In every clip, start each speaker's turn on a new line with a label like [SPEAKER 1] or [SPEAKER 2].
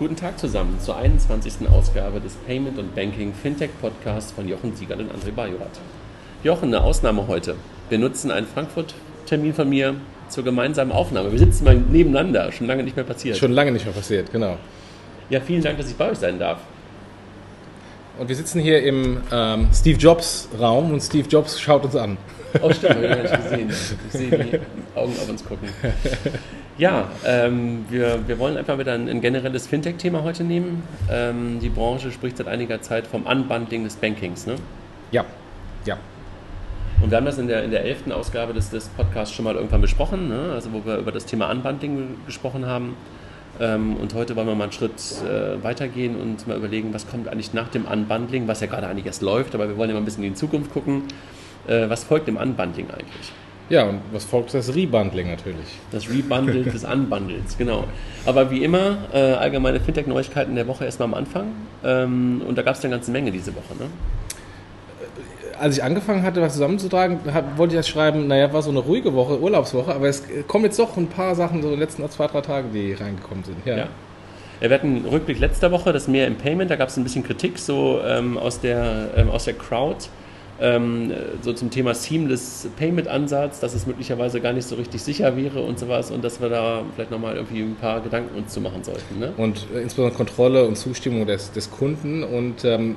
[SPEAKER 1] Guten Tag zusammen zur 21. Ausgabe des Payment und Banking Fintech Podcasts von Jochen Siegert und André Bajorat. Jochen, eine Ausnahme heute. Wir nutzen einen Frankfurt-Termin von mir zur gemeinsamen Aufnahme. Wir sitzen mal nebeneinander, schon lange nicht mehr passiert.
[SPEAKER 2] Schon lange nicht mehr passiert, genau.
[SPEAKER 1] Ja, vielen Dank, dass ich bei euch sein darf.
[SPEAKER 2] Und wir sitzen hier im ähm, Steve Jobs Raum und Steve Jobs schaut uns an.
[SPEAKER 1] Oh, stimmt, habe ich gar nicht gesehen. Ich sehe die Augen auf uns gucken. Ja, ähm, wir, wir wollen einfach wieder ein, ein generelles Fintech-Thema heute nehmen. Ähm, die Branche spricht seit einiger Zeit vom Unbundling des Bankings, ne?
[SPEAKER 2] Ja, ja.
[SPEAKER 1] Und wir haben das in der, in der elften Ausgabe des, des Podcasts schon mal irgendwann besprochen, ne? also wo wir über das Thema Unbundling gesprochen haben. Ähm, und heute wollen wir mal einen Schritt äh, weitergehen und mal überlegen, was kommt eigentlich nach dem Unbundling, was ja gerade eigentlich erst läuft, aber wir wollen ja mal ein bisschen in die Zukunft gucken. Äh, was folgt dem Unbundling eigentlich?
[SPEAKER 2] Ja, und was folgt das Rebundling natürlich?
[SPEAKER 1] Das Rebundle des Unbundles, genau. Aber wie immer, äh, allgemeine Fintech-Neuigkeiten der Woche erstmal am Anfang. Ähm, und da gab es eine ganze Menge diese Woche, ne?
[SPEAKER 2] Als ich angefangen hatte, was zusammenzutragen, hab, wollte ich ja schreiben, naja, war so eine ruhige Woche, Urlaubswoche, aber es kommen jetzt doch ein paar Sachen so in den letzten zwei, drei Tagen, die reingekommen sind.
[SPEAKER 1] Ja. ja. Wir hatten einen Rückblick letzter Woche, das mehr im Payment, da gab es ein bisschen Kritik so ähm, aus, der, ähm, aus der Crowd ähm, so zum Thema Seamless Payment Ansatz, dass es möglicherweise gar nicht so richtig sicher wäre und sowas und dass wir da vielleicht nochmal irgendwie ein paar Gedanken uns zu machen sollten. Ne?
[SPEAKER 2] Und insbesondere Kontrolle und Zustimmung des, des Kunden und ähm,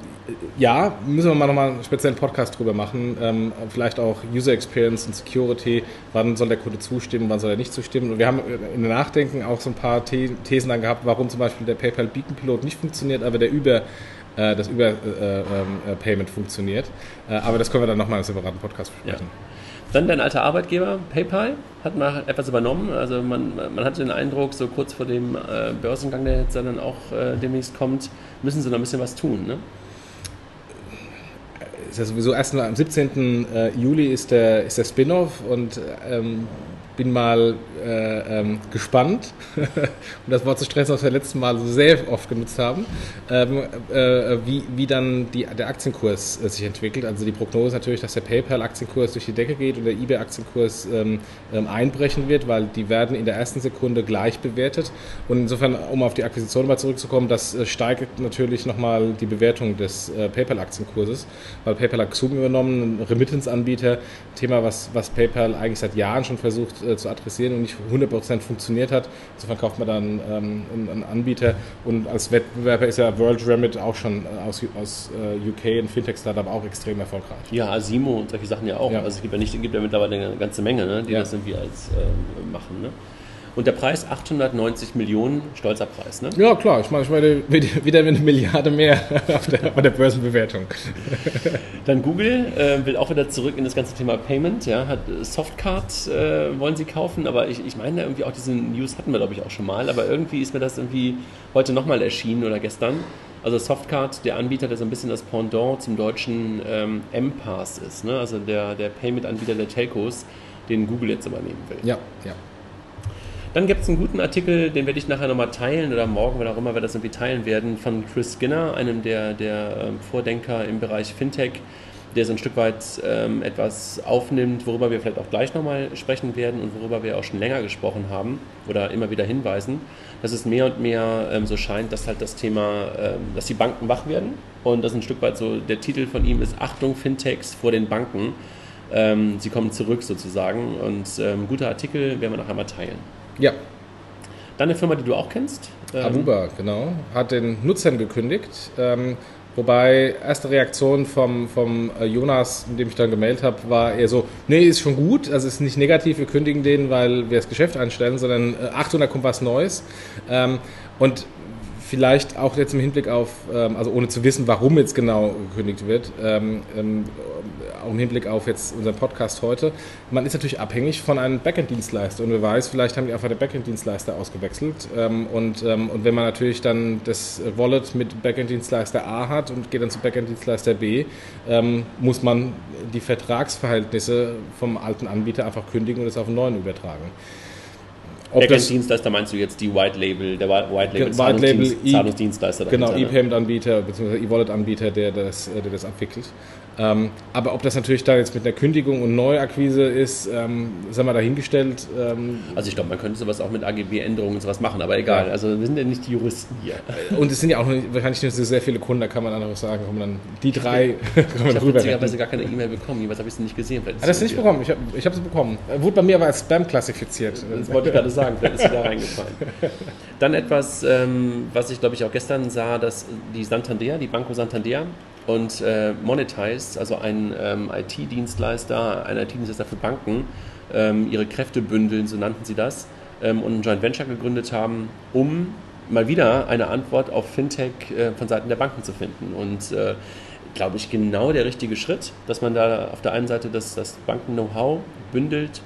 [SPEAKER 2] ja, müssen wir mal nochmal einen speziellen Podcast drüber machen, ähm, vielleicht auch User Experience und Security, wann soll der Kunde zustimmen, wann soll er nicht zustimmen und wir haben in der Nachdenken auch so ein paar Thesen dann gehabt, warum zum Beispiel der PayPal Beacon Pilot nicht funktioniert, aber der über äh, das Über-Payment äh, funktioniert. Äh, aber das können wir dann nochmal in einem separaten Podcast besprechen. Ja.
[SPEAKER 1] Dann dein alter Arbeitgeber, PayPal, hat mal etwas übernommen. Also man, man hatte den Eindruck, so kurz vor dem äh, Börsengang, der jetzt dann auch äh, demnächst kommt, müssen sie noch ein bisschen was tun. Ne?
[SPEAKER 2] Ist ja sowieso erst am 17. Juli ist der, ist der Spin-off und ähm, bin mal äh, ähm, gespannt, um das Wort zu stressen, was wir letzten Mal so sehr oft genutzt haben, ähm, äh, wie, wie dann die, der Aktienkurs äh, sich entwickelt. Also die Prognose ist natürlich, dass der PayPal-Aktienkurs durch die Decke geht und der eBay-Aktienkurs ähm, ähm, einbrechen wird, weil die werden in der ersten Sekunde gleich bewertet. Und insofern, um auf die Akquisition mal zurückzukommen, das äh, steigert natürlich nochmal die Bewertung des äh, PayPal-Aktienkurses, weil PayPal hat Xum übernommen, ein Remittance-Anbieter, Thema, was, was PayPal eigentlich seit Jahren schon versucht äh, zu adressieren und nicht 100% funktioniert hat. Insofern kauft man dann ähm, einen Anbieter und als Wettbewerber ist ja World Remit auch schon äh, aus, aus äh, UK ein Fintech-Startup auch extrem erfolgreich.
[SPEAKER 1] Ja, Asimo und solche Sachen ja auch. Ja. Also es gibt ja, nicht, gibt ja mittlerweile eine ganze Menge, ne, die ja. das irgendwie als äh, machen. Ne? Und der Preis 890 Millionen, stolzer Preis, ne?
[SPEAKER 2] Ja, klar. Ich meine, ich meine wieder eine Milliarde mehr auf der, bei der Börsenbewertung.
[SPEAKER 1] Dann Google äh, will auch wieder zurück in das ganze Thema Payment. Ja, hat Softcard äh, wollen sie kaufen, aber ich, ich meine irgendwie auch diese News hatten wir glaube ich auch schon mal, aber irgendwie ist mir das irgendwie heute nochmal erschienen oder gestern. Also Softcard, der Anbieter, der so ein bisschen das Pendant zum deutschen ähm, M-Pass ist, ne? also der, der Payment-Anbieter der Telcos, den Google jetzt übernehmen will.
[SPEAKER 2] Ja, ja.
[SPEAKER 1] Dann gibt es einen guten Artikel, den werde ich nachher nochmal teilen oder morgen, wenn auch immer wir das irgendwie teilen werden, von Chris Skinner, einem der, der ähm, Vordenker im Bereich Fintech, der so ein Stück weit ähm, etwas aufnimmt, worüber wir vielleicht auch gleich nochmal sprechen werden und worüber wir auch schon länger gesprochen haben oder immer wieder hinweisen, dass es mehr und mehr ähm, so scheint, dass halt das Thema, ähm, dass die Banken wach werden und das ein Stück weit so, der Titel von ihm ist Achtung Fintechs vor den Banken. Ähm, sie kommen zurück sozusagen und ähm, guter Artikel werden wir nachher mal teilen.
[SPEAKER 2] Ja.
[SPEAKER 1] Dann eine Firma, die du auch kennst.
[SPEAKER 2] Ähm, Aruba, genau. Hat den Nutzern gekündigt. Ähm, wobei erste Reaktion vom, vom äh, Jonas, in dem ich dann gemeldet habe, war eher so, nee, ist schon gut, also ist nicht negativ, wir kündigen den, weil wir das Geschäft einstellen, sondern äh, Achtung, da kommt was Neues. Ähm, und vielleicht auch jetzt im Hinblick auf, ähm, also ohne zu wissen, warum jetzt genau gekündigt wird, ähm, ähm, auch im Hinblick auf jetzt unseren Podcast heute, man ist natürlich abhängig von einem Backend-Dienstleister und wer weiß, vielleicht haben die einfach den Backend-Dienstleister ausgewechselt und, und wenn man natürlich dann das Wallet mit Backend-Dienstleister A hat und geht dann zu Backend-Dienstleister B, muss man die Vertragsverhältnisse vom alten Anbieter einfach kündigen und es auf einen neuen übertragen.
[SPEAKER 1] Backend-Dienstleister meinst du jetzt die White Label, der White Label,
[SPEAKER 2] White Label
[SPEAKER 1] Zahlungsdienstleister?
[SPEAKER 2] Genau, E-Payment-Anbieter bzw. E-Wallet-Anbieter, der das, der das abwickelt. Ähm, aber ob das natürlich da jetzt mit einer Kündigung und Neuakquise ist, ähm, sagen wir dahingestellt. Ähm,
[SPEAKER 1] also ich glaube, man könnte sowas auch mit AGB-Änderungen und sowas machen, aber egal. Ja. Also wir sind ja nicht die Juristen hier.
[SPEAKER 2] Und es sind ja auch wahrscheinlich nicht so sehr viele Kunden, da kann man dann auch sagen, kommen dann die drei
[SPEAKER 1] Ich habe witzigerweise gar keine E-Mail bekommen, jeweils habe ich sie nicht gesehen.
[SPEAKER 2] Hast du das nicht bekommen? Ich habe ich hab sie bekommen. Wurde bei mir aber als Spam klassifiziert.
[SPEAKER 1] Das wollte ich gerade sagen, vielleicht ist sie da reingefallen. Dann etwas, ähm, was ich glaube ich auch gestern sah, dass die Santander, die Banco Santander, und äh, Monetize, also ein ähm, IT-Dienstleister, ein IT-Dienstleister für Banken, ähm, ihre Kräfte bündeln, so nannten sie das, ähm, und ein Joint Venture gegründet haben, um mal wieder eine Antwort auf Fintech äh, von Seiten der Banken zu finden. Und äh, glaube ich, genau der richtige Schritt, dass man da auf der einen Seite das, das Banken-Know-how bündelt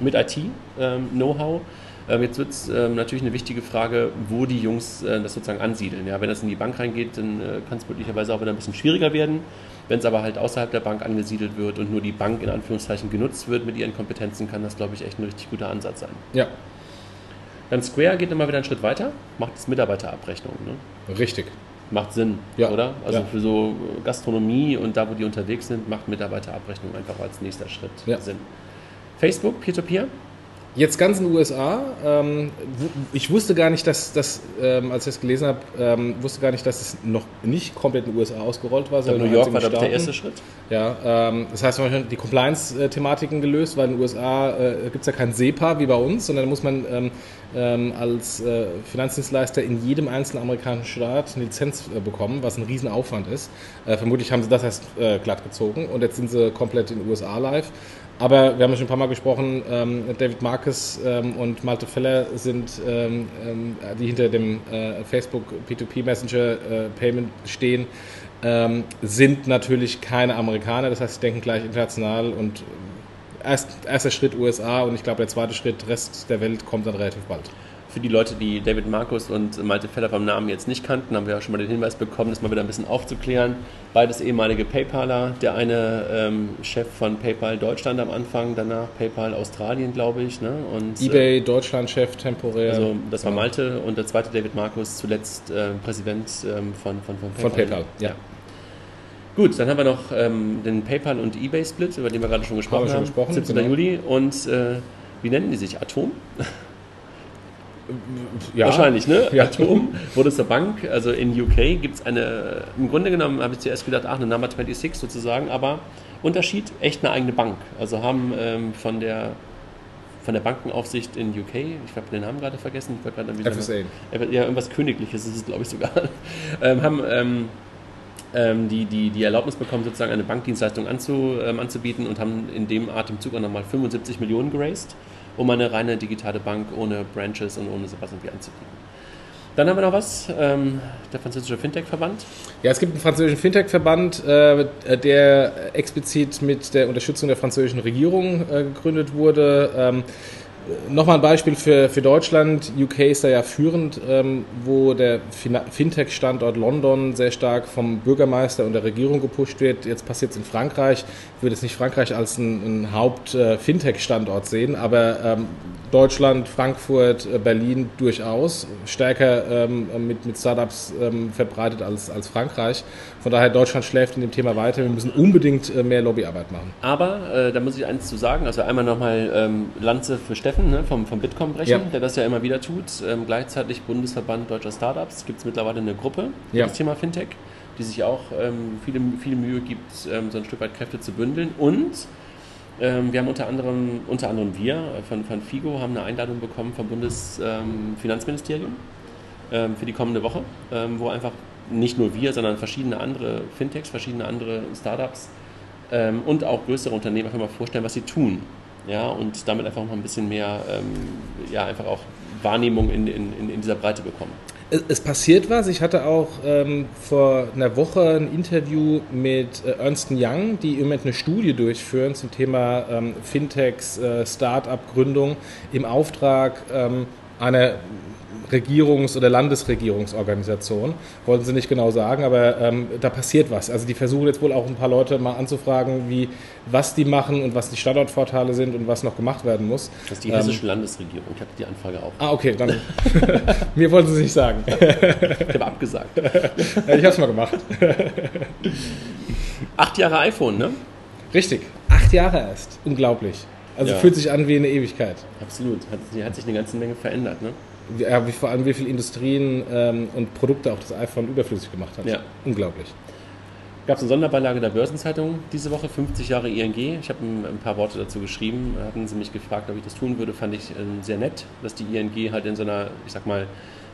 [SPEAKER 1] mit IT-Know-how. Ähm, jetzt wird es ähm, natürlich eine wichtige Frage, wo die Jungs äh, das sozusagen ansiedeln. Ja, wenn das in die Bank reingeht, dann äh, kann es möglicherweise auch wieder ein bisschen schwieriger werden. Wenn es aber halt außerhalb der Bank angesiedelt wird und nur die Bank in Anführungszeichen genutzt wird mit ihren Kompetenzen, kann das, glaube ich, echt ein richtig guter Ansatz sein.
[SPEAKER 2] Ja.
[SPEAKER 1] Dann Square geht immer wieder einen Schritt weiter, macht es Mitarbeiterabrechnung. Ne?
[SPEAKER 2] Richtig.
[SPEAKER 1] Macht Sinn, ja. oder? Also ja. für so Gastronomie und da, wo die unterwegs sind, macht Mitarbeiterabrechnung einfach als nächster Schritt ja. Sinn. Facebook, Peer-to-Peer? -Peer?
[SPEAKER 2] Jetzt ganz in den USA. Ähm, ich wusste gar nicht, dass das, ähm, als ich das gelesen habe, ähm, wusste gar nicht, dass es noch nicht komplett in den USA ausgerollt war.
[SPEAKER 1] New York war der erste Schritt.
[SPEAKER 2] Ja, ähm, das heißt, man hat die Compliance-Thematiken gelöst, weil in den USA äh, gibt es ja kein SEPA wie bei uns, sondern da muss man ähm, ähm, als äh, Finanzdienstleister in jedem einzelnen amerikanischen Staat eine Lizenz äh, bekommen, was ein Riesenaufwand ist. Äh, vermutlich haben sie das erst äh, glatt gezogen und jetzt sind sie komplett in den USA live. Aber wir haben ja schon ein paar Mal gesprochen, ähm, David Marcus ähm, und Malte Feller sind, ähm, ähm die hinter dem äh, Facebook P2P Messenger äh, Payment stehen, ähm, sind natürlich keine Amerikaner. Das heißt, sie denken gleich international und erst, erster Schritt USA und ich glaube, der zweite Schritt Rest der Welt kommt dann relativ bald.
[SPEAKER 1] Für die Leute, die David Markus und Malte Feller vom Namen jetzt nicht kannten, haben wir ja schon mal den Hinweis bekommen, das mal wieder ein bisschen aufzuklären. Beides ehemalige PayPaler. Der eine ähm, Chef von PayPal Deutschland am Anfang, danach PayPal Australien, glaube ich. Ne?
[SPEAKER 2] Und, eBay äh, Deutschland-Chef temporär.
[SPEAKER 1] Also das war Malte und der zweite David Markus, zuletzt äh, Präsident ähm, von, von, von
[SPEAKER 2] PayPal. Von PayPal, ja.
[SPEAKER 1] Gut, dann haben wir noch ähm, den PayPal und eBay-Split, über den wir gerade schon gesprochen haben. Wir
[SPEAKER 2] schon gesprochen,
[SPEAKER 1] 17. Genau. Juli. Und äh, wie nennen die sich? Atom? Ja. Wahrscheinlich, ne? Ja. Atom wurde zur Bank. Also in UK gibt es eine, im Grunde genommen habe ich zuerst gedacht, ach, eine Number 26 sozusagen, aber Unterschied, echt eine eigene Bank. Also haben ähm, von der von der Bankenaufsicht in UK, ich habe den Namen gerade vergessen, ich war gerade
[SPEAKER 2] wieder FSA.
[SPEAKER 1] Ja, irgendwas Königliches ist es, glaube ich, sogar. ähm, haben ähm, ähm, die, die, die Erlaubnis bekommen, sozusagen eine Bankdienstleistung anzu, ähm, anzubieten und haben in dem Atemzug auch nochmal 75 Millionen geraced um eine reine digitale Bank ohne Branches und ohne sowas irgendwie anzubieten. Dann haben wir noch was, ähm, der französische Fintech-Verband.
[SPEAKER 2] Ja, es gibt einen französischen Fintech-Verband, äh, der explizit mit der Unterstützung der französischen Regierung äh, gegründet wurde. Ähm, Nochmal ein Beispiel für, für Deutschland. UK ist da ja führend, ähm, wo der Fintech-Standort London sehr stark vom Bürgermeister und der Regierung gepusht wird. Jetzt passiert es in Frankreich. Ich würde jetzt nicht Frankreich als einen, Haupt-Fintech-Standort äh, sehen, aber ähm, Deutschland, Frankfurt, äh, Berlin durchaus stärker ähm, mit, mit Startups ähm, verbreitet als, als Frankreich. Von daher, Deutschland schläft in dem Thema weiter. Wir müssen unbedingt äh, mehr Lobbyarbeit machen.
[SPEAKER 1] Aber äh, da muss ich eins zu sagen. Also einmal nochmal ähm, Lanze für Steffen ne, vom, vom Bitkom brechen, ja. der das ja immer wieder tut. Ähm, gleichzeitig Bundesverband Deutscher Startups. Gibt es mittlerweile eine Gruppe für ja. das Thema Fintech, die sich auch ähm, viele, viel Mühe gibt, ähm, so ein Stück weit Kräfte zu bündeln. Und ähm, wir haben unter anderem, unter anderem wir äh, von, von FIGO haben eine Einladung bekommen vom Bundesfinanzministerium ähm, für die kommende Woche, wo einfach nicht nur wir, sondern verschiedene andere Fintechs, verschiedene andere Startups ähm, und auch größere Unternehmen einfach mal vorstellen, was sie tun. Ja, und damit einfach mal ein bisschen mehr, ähm, ja, einfach auch Wahrnehmung in, in, in dieser Breite bekommen.
[SPEAKER 2] Es, passiert was. Ich hatte auch ähm, vor einer Woche ein Interview mit äh, Ernst Young, die im Moment eine Studie durchführen zum Thema ähm, Fintechs, äh, Start-up-Gründung im Auftrag ähm, einer Regierungs- oder Landesregierungsorganisation. Wollten sie nicht genau sagen, aber ähm, da passiert was. Also die versuchen jetzt wohl auch ein paar Leute mal anzufragen, wie, was die machen und was die Standortvorteile sind und was noch gemacht werden muss.
[SPEAKER 1] Das ist die hessische ähm, Landesregierung. Ich habe die Anfrage auch.
[SPEAKER 2] Ah, okay, dann. Mir wollten sie es nicht sagen.
[SPEAKER 1] ich habe abgesagt.
[SPEAKER 2] ich habe es mal gemacht.
[SPEAKER 1] Acht Jahre iPhone, ne?
[SPEAKER 2] Richtig. Acht Jahre erst. Unglaublich. Also ja. fühlt sich an wie eine Ewigkeit.
[SPEAKER 1] Absolut. Hat, hat sich eine ganze Menge verändert, ne?
[SPEAKER 2] Ja, wie, vor allem wie viele Industrien ähm, und Produkte auch das iPhone überflüssig gemacht hat.
[SPEAKER 1] Ja.
[SPEAKER 2] Unglaublich.
[SPEAKER 1] Gab es eine Sonderbeilage der Börsenzeitung diese Woche, 50 Jahre ING. Ich habe ein, ein, paar Worte dazu geschrieben. Hatten sie mich gefragt, ob ich das tun würde, fand ich äh, sehr nett, dass die ING halt in so einer, ich sag mal,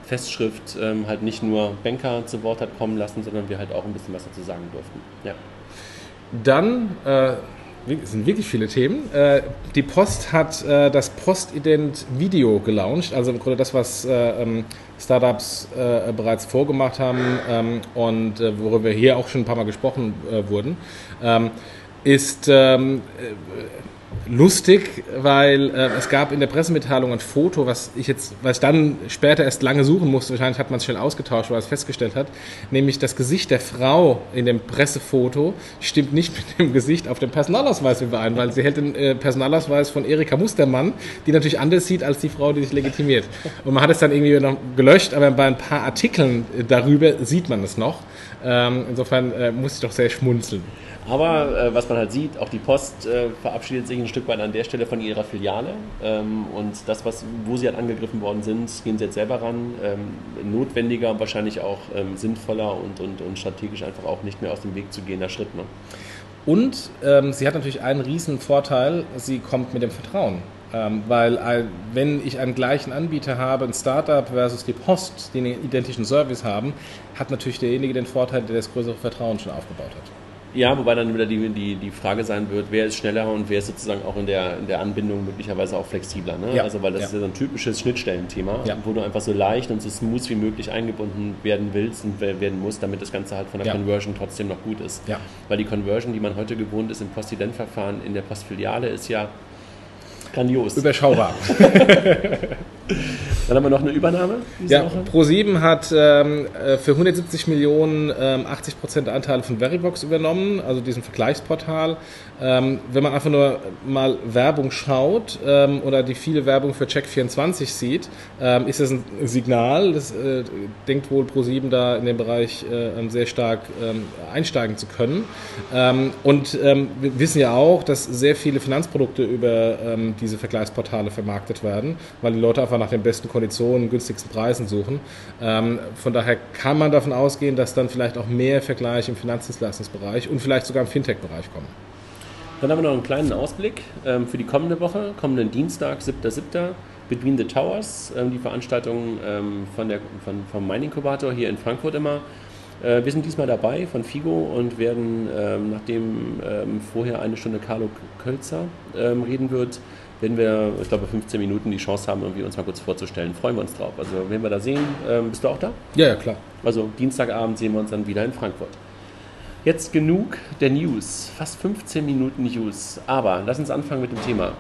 [SPEAKER 1] Festschrift ähm, halt nicht nur Banker zu Wort hat kommen lassen, sondern wir halt auch ein bisschen was dazu sagen durften. Ja.
[SPEAKER 2] Dann äh, es sind wirklich viele Themen. Äh, die Post hat äh, das Postident Video gelauncht, also im Grunde das, was äh, ähm, Startups bereits vorgemacht haben ähm, und worüber hier auch schon ein paar Mal gesprochen wurden, ähm, ist lustig, weil äh, es gab in der Pressemitteilung ein Foto, was ich jetzt, was ich dann später erst lange suchen musste, wahrscheinlich hat man es schnell ausgetauscht, weil es festgestellt hat, nämlich das Gesicht der Frau in dem Pressefoto stimmt nicht mit dem Gesicht auf dem Personalausweis überein, weil sie hält den äh, Personalausweis von Erika Mustermann, die natürlich anders sieht als die Frau, die sich legitimiert. Und man hat es dann irgendwie noch gelöscht, aber bei ein paar Artikeln darüber sieht man es noch. Ähm, insofern äh, muss ich doch sehr schmunzeln.
[SPEAKER 1] Aber äh, was man halt sieht, auch die Post äh, verabschiedet sich ein Stück weit an der Stelle von ihrer Filiale. Ähm, und das, was, wo sie halt angegriffen worden sind, gehen sie jetzt selber ran. Ähm, notwendiger und wahrscheinlich auch ähm, sinnvoller und, und, und strategisch einfach auch nicht mehr aus dem Weg zu gehender Schritt. Ne?
[SPEAKER 2] Und ähm, sie hat natürlich einen riesen Vorteil, sie kommt mit dem Vertrauen. Ähm, weil wenn ich einen gleichen Anbieter habe, ein Startup versus die Post, die einen identischen Service haben, hat natürlich derjenige den Vorteil, der das größere Vertrauen schon aufgebaut hat.
[SPEAKER 1] Ja, wobei dann wieder die, die, die Frage sein wird, wer ist schneller und wer ist sozusagen auch in der, in der Anbindung möglicherweise auch flexibler. Ne? Ja. Also weil das ja. ist ja so ein typisches Schnittstellenthema, ja. wo du einfach so leicht und so smooth wie möglich eingebunden werden willst und werden musst, damit das Ganze halt von der Conversion trotzdem noch gut ist. Weil die Conversion, die man heute gewohnt ist im Postident-Verfahren in der Postfiliale, ist ja grandios.
[SPEAKER 2] Überschaubar.
[SPEAKER 1] Dann haben wir noch eine Übernahme.
[SPEAKER 2] Ja, Pro7 hat ähm, äh, für 170 Millionen ähm, 80 Prozent Anteile von Veribox übernommen, also diesem Vergleichsportal. Ähm, wenn man einfach nur mal Werbung schaut ähm, oder die viele Werbung für Check24 sieht, ähm, ist das ein Signal. Das äh, denkt wohl Pro7 da in dem Bereich äh, sehr stark ähm, einsteigen zu können. und wir wissen ja auch, dass sehr viele Finanzprodukte über diese Vergleichsportale vermarktet werden, weil die Leute einfach nach den besten Konditionen, günstigsten Preisen suchen. Ähm, von daher kann man davon ausgehen, dass dann vielleicht auch mehr Vergleiche im Finanzdienstleistungsbereich und vielleicht sogar im Fintech-Bereich kommen.
[SPEAKER 1] Dann haben wir noch einen kleinen Ausblick ähm, für die kommende Woche, kommenden Dienstag, 7.7. Between the Towers, ähm, die Veranstaltung ähm, von der, von, vom Mining Inkubator hier in Frankfurt immer. Äh, wir sind diesmal dabei von Figo und werden, ähm, nachdem ähm, vorher eine Stunde Carlo Kölzer reden wird, wenn wir, ich glaube, 15 Minuten die Chance haben, irgendwie uns mal kurz vorzustellen. Freuen wir uns drauf. Also, wenn wir da sehen, ähm, bist du auch da?
[SPEAKER 2] Ja, ja, klar.
[SPEAKER 1] Also, Dienstagabend sehen wir uns dann wieder in Frankfurt. Jetzt genug der News. Fast 15 Minuten News. Aber lass uns anfangen mit dem Thema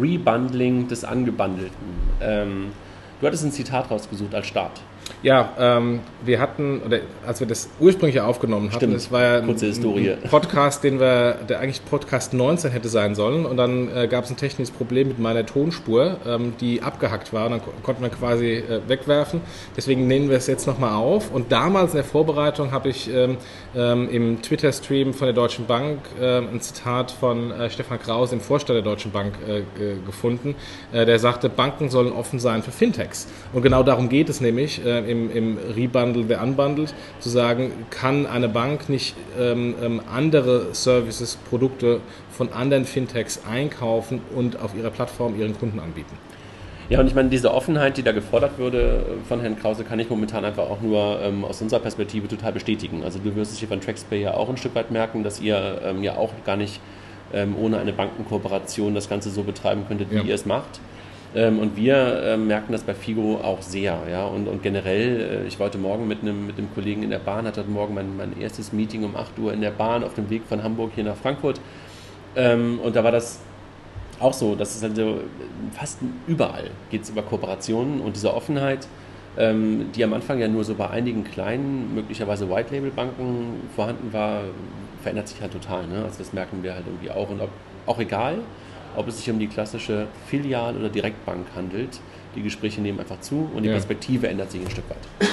[SPEAKER 1] Rebundling des Angebandelten. Ähm, du hattest ein Zitat rausgesucht als Start.
[SPEAKER 2] Ja, ähm, wir hatten, oder als wir das ursprünglich aufgenommen hatten,
[SPEAKER 1] Stimmt.
[SPEAKER 2] es war ja
[SPEAKER 1] Historie.
[SPEAKER 2] ein Podcast, den wir, der eigentlich Podcast 19 hätte sein sollen. Und dann äh, gab es ein technisches Problem mit meiner Tonspur, ähm, die abgehackt war. Und dann konnten wir quasi äh, wegwerfen. Deswegen nehmen wir es jetzt nochmal auf. Und damals in der Vorbereitung habe ich ähm, ähm im Twitter-Stream von der Deutschen Bank äh, ein Zitat von äh, Stefan Kraus, dem Vorstand der Deutschen Bank, äh, gefunden. Äh, der sagte, Banken sollen offen sein für Fintechs. Und genau darum geht es nämlich im, im Rebundle, wer unbundelt, zu sagen, kann eine Bank nicht ähm, ähm, andere Services, Produkte von anderen Fintechs einkaufen und auf ihrer Plattform ihren Kunden anbieten.
[SPEAKER 1] Ja, und ich meine, diese Offenheit, die da gefordert würde von Herrn Krause, kann ich momentan einfach auch nur ähm, aus unserer Perspektive total bestätigen. Also du wirst es hier von Traxpay ja auch ein Stück weit merken, dass ihr ähm, ja auch gar nicht ähm, ohne eine Bankenkooperation das Ganze so betreiben könntet, wie ja. ihr es macht. Ähm, und wir ähm, merken das bei Figo auch sehr. Ja? Und, und generell, äh, ich war heute Morgen mit einem, mit Kollegen in der Bahn, hatte heute Morgen mein, mein erstes Meeting um 8 Uhr in der Bahn auf dem Weg von Hamburg hier nach Frankfurt. Ähm, und da war das auch so, dass es also fast überall geht es über Kooperationen und diese Offenheit die am Anfang ja nur so bei einigen kleinen, möglicherweise White-Label-Banken vorhanden war, verändert sich halt total. Ne? Also das merken wir halt irgendwie auch. Und ob, auch egal, ob es sich um die klassische Filial- oder Direktbank handelt, die Gespräche nehmen einfach zu und die ja. Perspektive ändert sich ein Stück weit.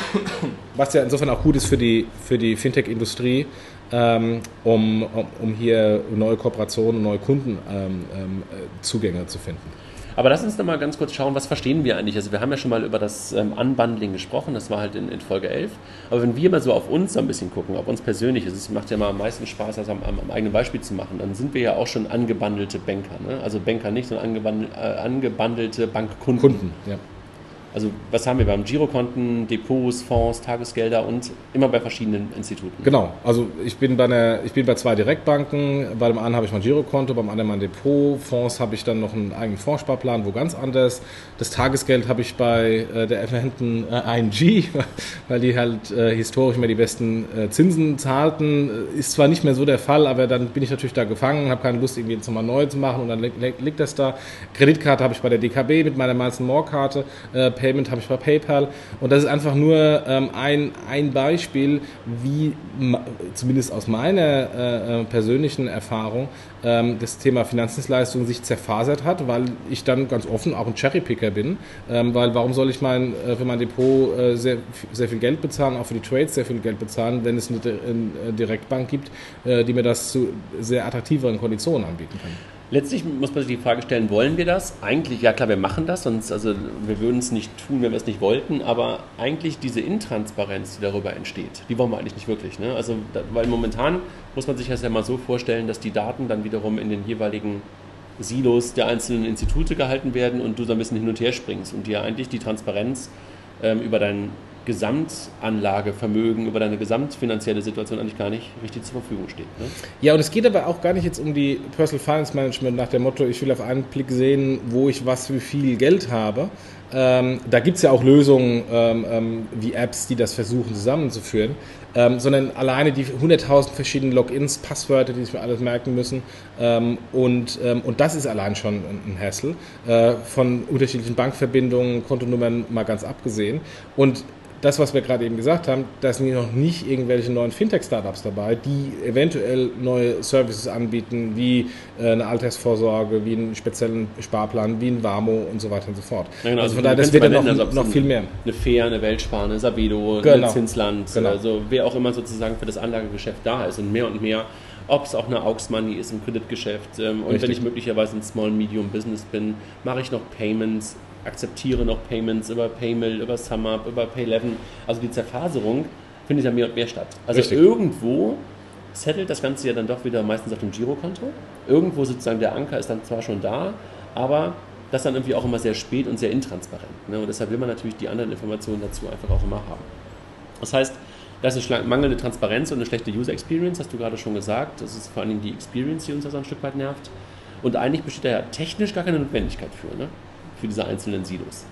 [SPEAKER 2] Was ja insofern auch gut ist für die, für die Fintech-Industrie, ähm, um, um, hier neue Kooperationen, neue Kundenzugänge ähm, äh, zu finden.
[SPEAKER 1] Aber lass uns noch mal ganz kurz schauen, was verstehen wir eigentlich? Also wir haben ja schon mal über das ähm, Unbundling gesprochen, das war halt in, in, Folge 11. Aber wenn wir mal so auf uns so ein bisschen gucken, auf uns persönlich, es macht ja mal am meisten Spaß, das am, am, eigenen Beispiel zu machen, dann sind wir ja auch schon angebandelte Banker. Ne? Also Banker nicht, sondern angebandelte, äh, angebandelte Bankkunden. Kunden, ja. Also was haben wir? Haben Girokonten, Depots, Fonds, Tagesgelder und immer bei verschiedenen Instituten.
[SPEAKER 2] Genau. Also ich bin bei, einer, ich bin bei zwei Direktbanken. Bei dem einen habe ich mein Girokonto, beim anderen mein Depot. Fonds habe ich dann noch einen eigenen Fondssparplan, wo ganz anders. Das Tagesgeld habe ich bei äh, der erwähnten äh, ING, weil die halt äh, historisch immer die besten äh, Zinsen zahlten. Ist zwar nicht mehr so der Fall, aber dann bin ich natürlich da gefangen, habe keine Lust, irgendwie jetzt nochmal neu zu machen und dann liegt das da. Kreditkarte habe ich bei der DKB mit meiner Miles More Karte. Äh, Payment habe ich bei PayPal. Und das ist einfach nur ähm, ein, ein Beispiel, wie zumindest aus meiner äh, äh, persönlichen Erfahrung ähm, das Thema Finanzdienstleistungen sich zerfasert hat, weil ich dann ganz offen auch ein Cherrypicker bin. Ähm, weil warum soll ich mein, äh, für mein Depot äh, sehr, sehr viel Geld bezahlen, auch für die Trades sehr viel Geld bezahlen, wenn es eine, eine Direktbank gibt, äh, die mir das zu sehr attraktiveren Konditionen anbieten kann?
[SPEAKER 1] Letztlich muss man sich die Frage stellen, wollen wir das? Eigentlich, ja klar, wir machen das, sonst, also wir würden es nicht tun, wenn wir es nicht wollten, aber eigentlich diese Intransparenz, die darüber entsteht, die wollen wir eigentlich nicht wirklich. Ne? Also, weil momentan muss man sich das ja mal so vorstellen, dass die Daten dann wiederum in den jeweiligen Silos der einzelnen Institute gehalten werden und du so ein bisschen hin und her springst und dir eigentlich die Transparenz ähm, über deinen Gesamtanlagevermögen, über deine gesamtfinanzielle Situation eigentlich gar nicht richtig zur Verfügung steht. Ne?
[SPEAKER 2] Ja, und es geht aber auch gar nicht jetzt um die Personal Finance Management nach dem Motto, ich will auf einen Blick sehen, wo ich was für viel Geld habe. Ähm, da gibt es ja auch Lösungen ähm, ähm, wie Apps, die das versuchen zusammenzuführen, ähm, sondern alleine die 100.000 verschiedenen Logins, Passwörter, die sich mir alles merken müssen. Ähm, und, und das ist allein schon ein, ein Hassel, äh, von unterschiedlichen Bankverbindungen, Kontonummern mal ganz abgesehen. Und das, was wir gerade eben gesagt haben, da sind noch nicht irgendwelche neuen Fintech-Startups dabei, die eventuell neue Services anbieten, wie äh, eine Altersvorsorge, wie einen speziellen Sparplan, wie ein Warmo und so weiter und so fort.
[SPEAKER 1] Ja, genau, also von daher, das wird dann noch, also noch viel mehr. Eine Fair, eine Weltspar, eine Sabedo, genau. eine Zinsland, genau. also wer auch immer sozusagen für das Anlagegeschäft da ist und mehr und mehr ob es auch eine Aux Money ist im Kreditgeschäft. Ähm, und Richtig. wenn ich möglicherweise ein Small Medium Business bin, mache ich noch Payments, akzeptiere noch Payments über Paymill, über SumUp, über Pay11. Also die Zerfaserung findet ja mehr und mehr statt. Also Richtig. irgendwo settelt das Ganze ja dann doch wieder meistens auf dem Girokonto. Irgendwo sozusagen der Anker ist dann zwar schon da, aber das dann irgendwie auch immer sehr spät und sehr intransparent. Ne? Und deshalb will man natürlich die anderen Informationen dazu einfach auch immer haben. Das heißt, das ist mangelnde Transparenz und eine schlechte User Experience, hast du gerade schon gesagt. Das ist vor allem die Experience, die uns da so ein Stück weit nervt. Und eigentlich besteht da ja technisch gar keine Notwendigkeit für. Ne? Für diese einzelnen Silos?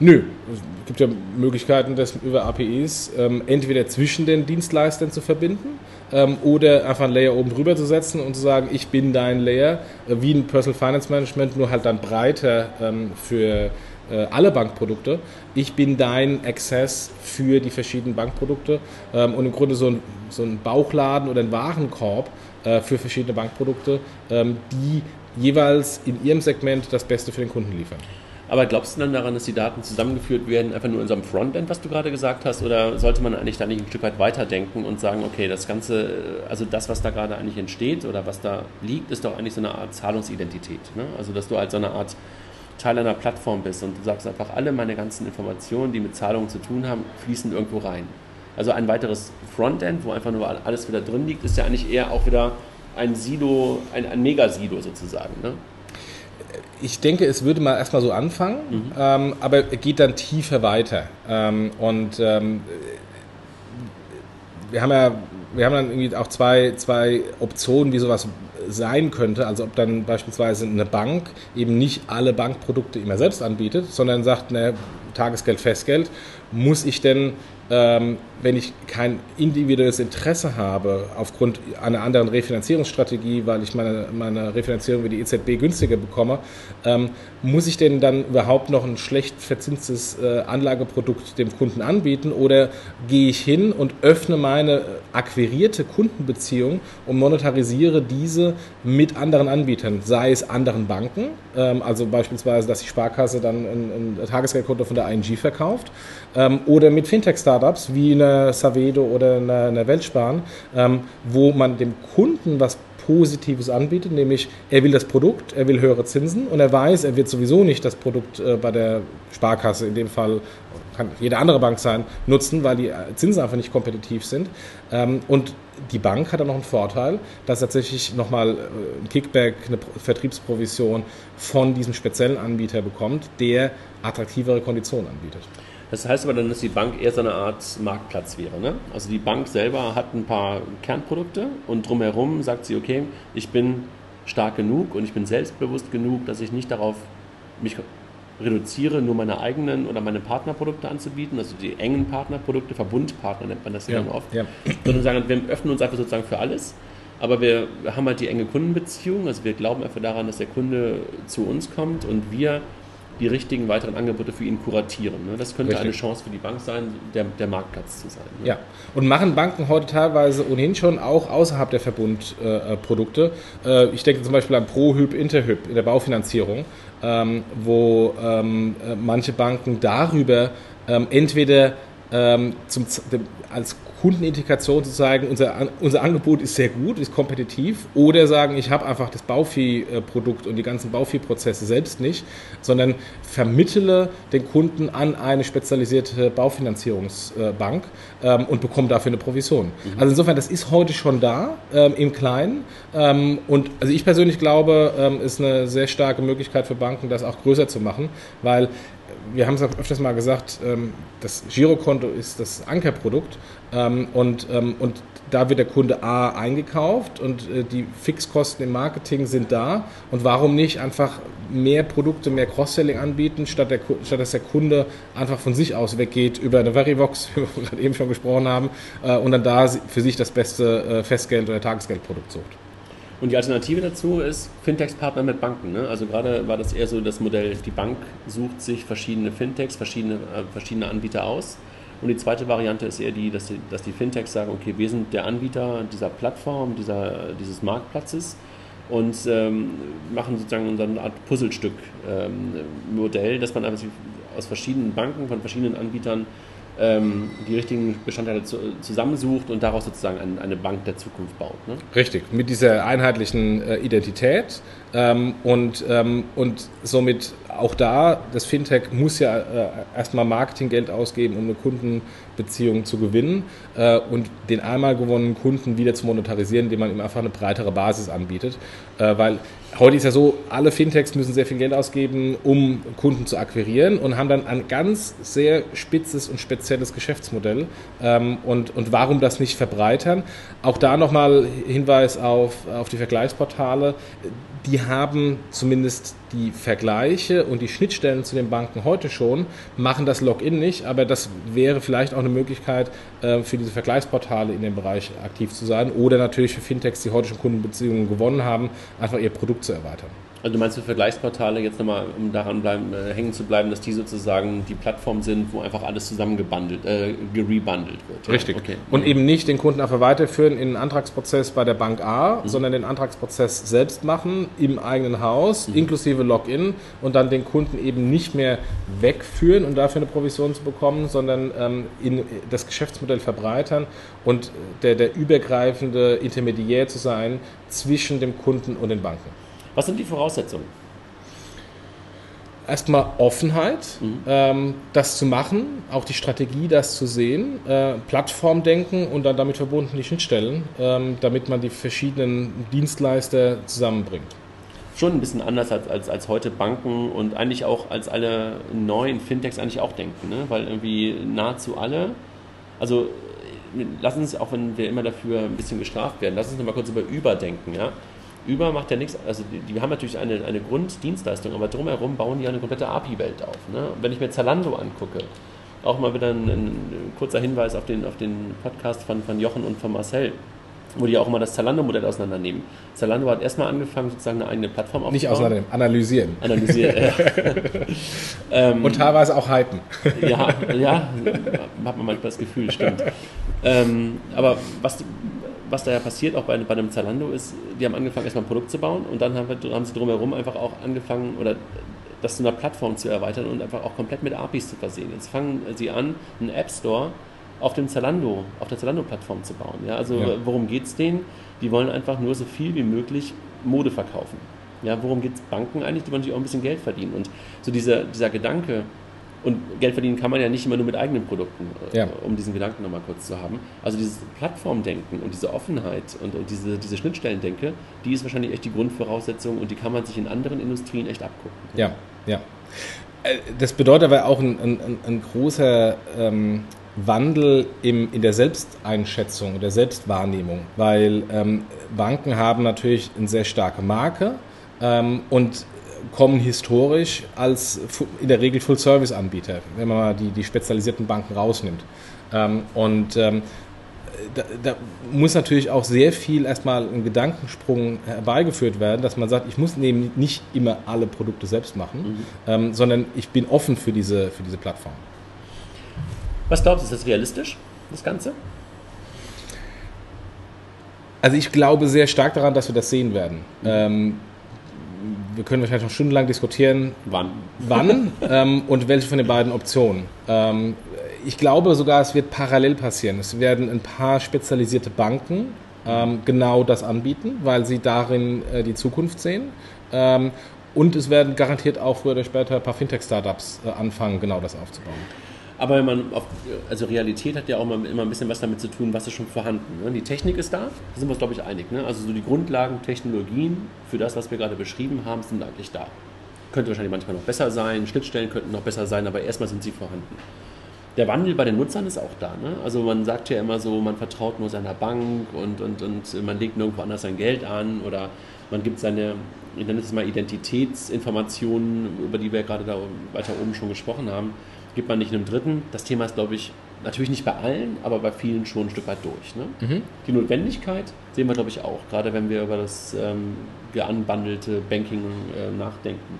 [SPEAKER 2] Nö, es gibt ja Möglichkeiten, das über APIs ähm, entweder zwischen den Dienstleistern zu verbinden ähm, oder einfach ein Layer oben drüber zu setzen und zu sagen, ich bin dein Layer, äh, wie ein Personal Finance Management, nur halt dann breiter ähm, für äh, alle Bankprodukte. Ich bin dein Access für die verschiedenen Bankprodukte ähm, und im Grunde so ein, so ein Bauchladen oder ein Warenkorb äh, für verschiedene Bankprodukte, ähm, die jeweils in ihrem Segment das Beste für den Kunden liefern.
[SPEAKER 1] Aber glaubst du dann daran, dass die Daten zusammengeführt werden, einfach nur in so einem Frontend, was du gerade gesagt hast, oder sollte man eigentlich da nicht ein Stück weit weiterdenken und sagen, okay, das Ganze, also das, was da gerade eigentlich entsteht oder was da liegt, ist doch eigentlich so eine Art Zahlungsidentität. Ne? Also, dass du als so eine Art Teil einer Plattform bist und du sagst einfach, alle meine ganzen Informationen, die mit Zahlungen zu tun haben, fließen irgendwo rein. Also ein weiteres Frontend, wo einfach nur alles wieder drin liegt, ist ja eigentlich eher auch wieder ein Silo, ein, ein Megasilo sozusagen. Ne?
[SPEAKER 2] Ich denke, es würde mal erstmal so anfangen, mhm. ähm, aber geht dann tiefer weiter. Ähm, und ähm, wir haben ja, wir haben dann irgendwie auch zwei, zwei Optionen, wie sowas sein könnte. Also ob dann beispielsweise eine Bank eben nicht alle Bankprodukte immer selbst anbietet, sondern sagt, ne, Tagesgeld, Festgeld, muss ich denn ähm, wenn ich kein individuelles Interesse habe, aufgrund einer anderen Refinanzierungsstrategie, weil ich meine, meine Refinanzierung wie die EZB günstiger bekomme, ähm, muss ich denn dann überhaupt noch ein schlecht verzinstes äh, Anlageprodukt dem Kunden anbieten oder gehe ich hin und öffne meine akquirierte Kundenbeziehung und monetarisiere diese mit anderen Anbietern, sei es anderen Banken, ähm, also beispielsweise, dass die Sparkasse dann ein, ein Tagesgeldkonto von der ING verkauft, ähm, oder mit Fintech-Startups wie eine Savedo oder einer, einer Weltsparen, ähm, wo man dem Kunden was Positives anbietet, nämlich er will das Produkt, er will höhere Zinsen und er weiß, er wird sowieso nicht das Produkt äh, bei der Sparkasse, in dem Fall kann jede andere Bank sein, nutzen, weil die äh, Zinsen einfach nicht kompetitiv sind. Ähm, und die Bank hat dann noch einen Vorteil, dass tatsächlich nochmal äh, ein Kickback, eine Vertriebsprovision von diesem speziellen Anbieter bekommt, der attraktivere Konditionen anbietet.
[SPEAKER 1] Das heißt aber dann, dass die Bank eher so eine Art Marktplatz wäre. Ne? Also die Bank selber hat ein paar Kernprodukte und drumherum sagt sie, okay, ich bin stark genug und ich bin selbstbewusst genug, dass ich nicht darauf mich reduziere, nur meine eigenen oder meine Partnerprodukte anzubieten, also die engen Partnerprodukte, Verbundpartner nennt man das ja, dann oft, ja. sondern sagen, wir öffnen uns einfach sozusagen für alles, aber wir haben halt die enge Kundenbeziehung, also wir glauben einfach daran, dass der Kunde zu uns kommt und wir die richtigen weiteren Angebote für ihn kuratieren. Ne? Das könnte Richtig. eine Chance für die Bank sein, der, der Marktplatz zu sein.
[SPEAKER 2] Ne? Ja, und machen Banken heute teilweise ohnehin schon auch außerhalb der Verbundprodukte. Äh, ich denke zum Beispiel an ProHyp, Interhyp in der Baufinanzierung, ähm, wo ähm, äh, manche Banken darüber ähm, entweder ähm, zum, als Kundenintegration zu zeigen, unser, unser Angebot ist sehr gut, ist kompetitiv, oder sagen, ich habe einfach das Bauvieh-Produkt und die ganzen Bauvieh-Prozesse selbst nicht, sondern vermittle den Kunden an eine spezialisierte Baufinanzierungsbank ähm, und bekomme dafür eine Provision. Mhm. Also insofern, das ist heute schon da ähm, im Kleinen ähm, und also ich persönlich glaube, ähm, ist eine sehr starke Möglichkeit für Banken, das auch größer zu machen, weil wir haben es öfters mal gesagt, ähm, das Girokonto ist das Ankerprodukt ähm, und, ähm, und da wird der Kunde A eingekauft und äh, die Fixkosten im Marketing sind da. Und warum nicht einfach mehr Produkte, mehr Cross-Selling anbieten, statt, der, statt dass der Kunde einfach von sich aus weggeht über eine Verivox, wie wir gerade eben schon gesprochen haben, äh, und dann da für sich das beste Festgeld- oder Tagesgeldprodukt sucht.
[SPEAKER 1] Und die Alternative dazu ist Fintechs-Partner mit Banken. Ne? Also gerade war das eher so das Modell, die Bank sucht sich verschiedene Fintechs, verschiedene, äh, verschiedene Anbieter aus. Und die zweite Variante ist eher die dass, die, dass die Fintechs sagen, okay, wir sind der Anbieter dieser Plattform, dieser, dieses Marktplatzes und ähm, machen sozusagen unser Art Puzzlestück-Modell, ähm, dass man einfach aus verschiedenen Banken, von verschiedenen Anbietern ähm, die richtigen Bestandteile zu, zusammensucht und daraus sozusagen ein, eine Bank der Zukunft baut. Ne?
[SPEAKER 2] Richtig, mit dieser einheitlichen äh, Identität ähm, und, ähm, und somit auch da, das Fintech muss ja äh, erstmal Marketinggeld ausgeben, um eine Kundenbeziehung zu gewinnen äh, und den einmal gewonnenen Kunden wieder zu monetarisieren, indem man ihm einfach eine breitere Basis anbietet. Äh, weil heute ist ja so, alle Fintechs müssen sehr viel Geld ausgeben, um Kunden zu akquirieren und haben dann ein ganz sehr spitzes und spezielles Geschäftsmodell. Ähm, und, und warum das nicht verbreitern? Auch da nochmal Hinweis auf, auf die Vergleichsportale die haben zumindest die Vergleiche und die Schnittstellen zu den Banken heute schon, machen das Login nicht, aber das wäre vielleicht auch eine Möglichkeit äh, für diese Vergleichsportale in dem Bereich aktiv zu sein oder natürlich für Fintechs, die heute schon Kundenbeziehungen gewonnen haben, einfach ihr Produkt zu erweitern.
[SPEAKER 1] Also du meinst für Vergleichsportale jetzt nochmal, um daran bleiben, äh, hängen zu bleiben, dass die sozusagen die Plattform sind, wo einfach alles zusammengebundelt, äh, gerebundelt wird.
[SPEAKER 2] Richtig. Okay. Und mhm. eben nicht den Kunden einfach weiterführen in einen Antragsprozess bei der Bank A, mhm. sondern den Antragsprozess selbst machen im eigenen Haus, mhm. inklusive Login und dann den Kunden eben nicht mehr wegführen und dafür eine Provision zu bekommen, sondern ähm, in das Geschäftsmodell verbreitern und der, der übergreifende Intermediär zu sein zwischen dem Kunden und den Banken.
[SPEAKER 1] Was sind die Voraussetzungen?
[SPEAKER 2] Erstmal Offenheit, mhm. ähm, das zu machen, auch die Strategie, das zu sehen, äh, Plattformdenken und dann damit verbunden die Schnittstellen, ähm, damit man die verschiedenen Dienstleister zusammenbringt.
[SPEAKER 1] Schon ein bisschen anders als, als, als heute Banken und eigentlich auch als alle neuen Fintechs eigentlich auch denken, ne? weil irgendwie nahezu alle, also lass uns, auch wenn wir immer dafür ein bisschen gestraft werden, lass uns nochmal kurz über Überdenken, ja über macht ja nichts, also die, die, haben natürlich eine, eine Grunddienstleistung, aber drumherum bauen die ja eine komplette API-Welt auf. Ne? Und wenn ich mir Zalando angucke, Auch mal wieder ein, ein kurzer Hinweis auf den, auf den Podcast von, von Jochen und von Marcel wo die auch immer das Zalando-Modell auseinandernehmen. Zalando hat erstman angefangen, sozusagen eine eigene Plattform
[SPEAKER 2] aufzubauen. Nicht auseinandernehmen, analysieren.
[SPEAKER 1] Analysieren, ja.
[SPEAKER 2] ähm, Und teilweise auch hypen.
[SPEAKER 1] ja, ja, hat man manchmal das Gefühl, stimmt. Ähm, aber was, was da ja passiert, auch bei, bei einem Zalando, ist, die haben angefangen, erstmal ein Produkt zu bauen und dann haben, haben sie drumherum einfach auch angefangen, oder das zu einer Plattform zu erweitern und einfach auch komplett mit APIs zu versehen. Jetzt fangen sie an, einen App Store auf dem Zalando, auf der Zalando-Plattform zu bauen. Ja? Also ja. worum geht es denen? Die wollen einfach nur so viel wie möglich Mode verkaufen. Ja, worum geht es Banken eigentlich? Die wollen natürlich auch ein bisschen Geld verdienen. Und so dieser, dieser Gedanke, und Geld verdienen kann man ja nicht immer nur mit eigenen Produkten, äh, ja. um diesen Gedanken nochmal kurz zu haben. Also dieses Plattformdenken und diese Offenheit und, und diese, diese Schnittstellendenke, die ist wahrscheinlich echt die Grundvoraussetzung und die kann man sich in anderen Industrien echt abgucken.
[SPEAKER 2] Ja, ja. Äh, das bedeutet aber auch ein, ein, ein großer ähm, Wandel im, in der Selbsteinschätzung, der Selbstwahrnehmung, weil ähm, Banken haben natürlich eine sehr starke Marke ähm, und kommen historisch als in der Regel Full-Service-Anbieter, wenn man mal die, die spezialisierten Banken rausnimmt. Ähm, und ähm, da, da, muss natürlich auch sehr viel erstmal ein Gedankensprung herbeigeführt werden, dass man sagt, ich muss eben nicht immer alle Produkte selbst machen, mhm. ähm, sondern ich bin offen für diese, für diese Plattform.
[SPEAKER 1] Was glaubst du, ist das realistisch, das Ganze?
[SPEAKER 2] Also ich glaube sehr stark daran, dass wir das sehen werden. Ähm, wir können wahrscheinlich noch stundenlang diskutieren,
[SPEAKER 1] wann,
[SPEAKER 2] wann ähm, und welche von den beiden Optionen. Ähm, ich glaube sogar, es wird parallel passieren. Es werden ein paar spezialisierte Banken ähm, genau das anbieten, weil sie darin äh, die Zukunft sehen. Ähm, und es werden garantiert auch früher oder später ein paar Fintech-Startups äh, anfangen, genau das aufzubauen.
[SPEAKER 1] Aber wenn man auf, also Realität hat ja auch immer ein bisschen was damit zu tun, was ist schon vorhanden. Ne? Die Technik ist da, da sind wir uns, glaube ich, einig. Ne? Also so die Grundlagen, Technologien für das, was wir gerade beschrieben haben, sind eigentlich da. Könnte wahrscheinlich manchmal noch besser sein, Schnittstellen könnten noch besser sein, aber erstmal sind sie vorhanden. Der Wandel bei den Nutzern ist auch da. Ne? Also man sagt ja immer so, man vertraut nur seiner Bank und, und, und man legt nirgendwo anders sein Geld an oder man gibt seine, ich nenne es mal Identitätsinformationen, über die wir gerade da weiter oben schon gesprochen haben, gibt man nicht einem Dritten. Das Thema ist, glaube ich, natürlich nicht bei allen, aber bei vielen schon ein Stück weit durch. Ne? Mhm. Die Notwendigkeit sehen wir, glaube ich, auch, gerade wenn wir über das ähm, geanbandelte Banking äh, nachdenken.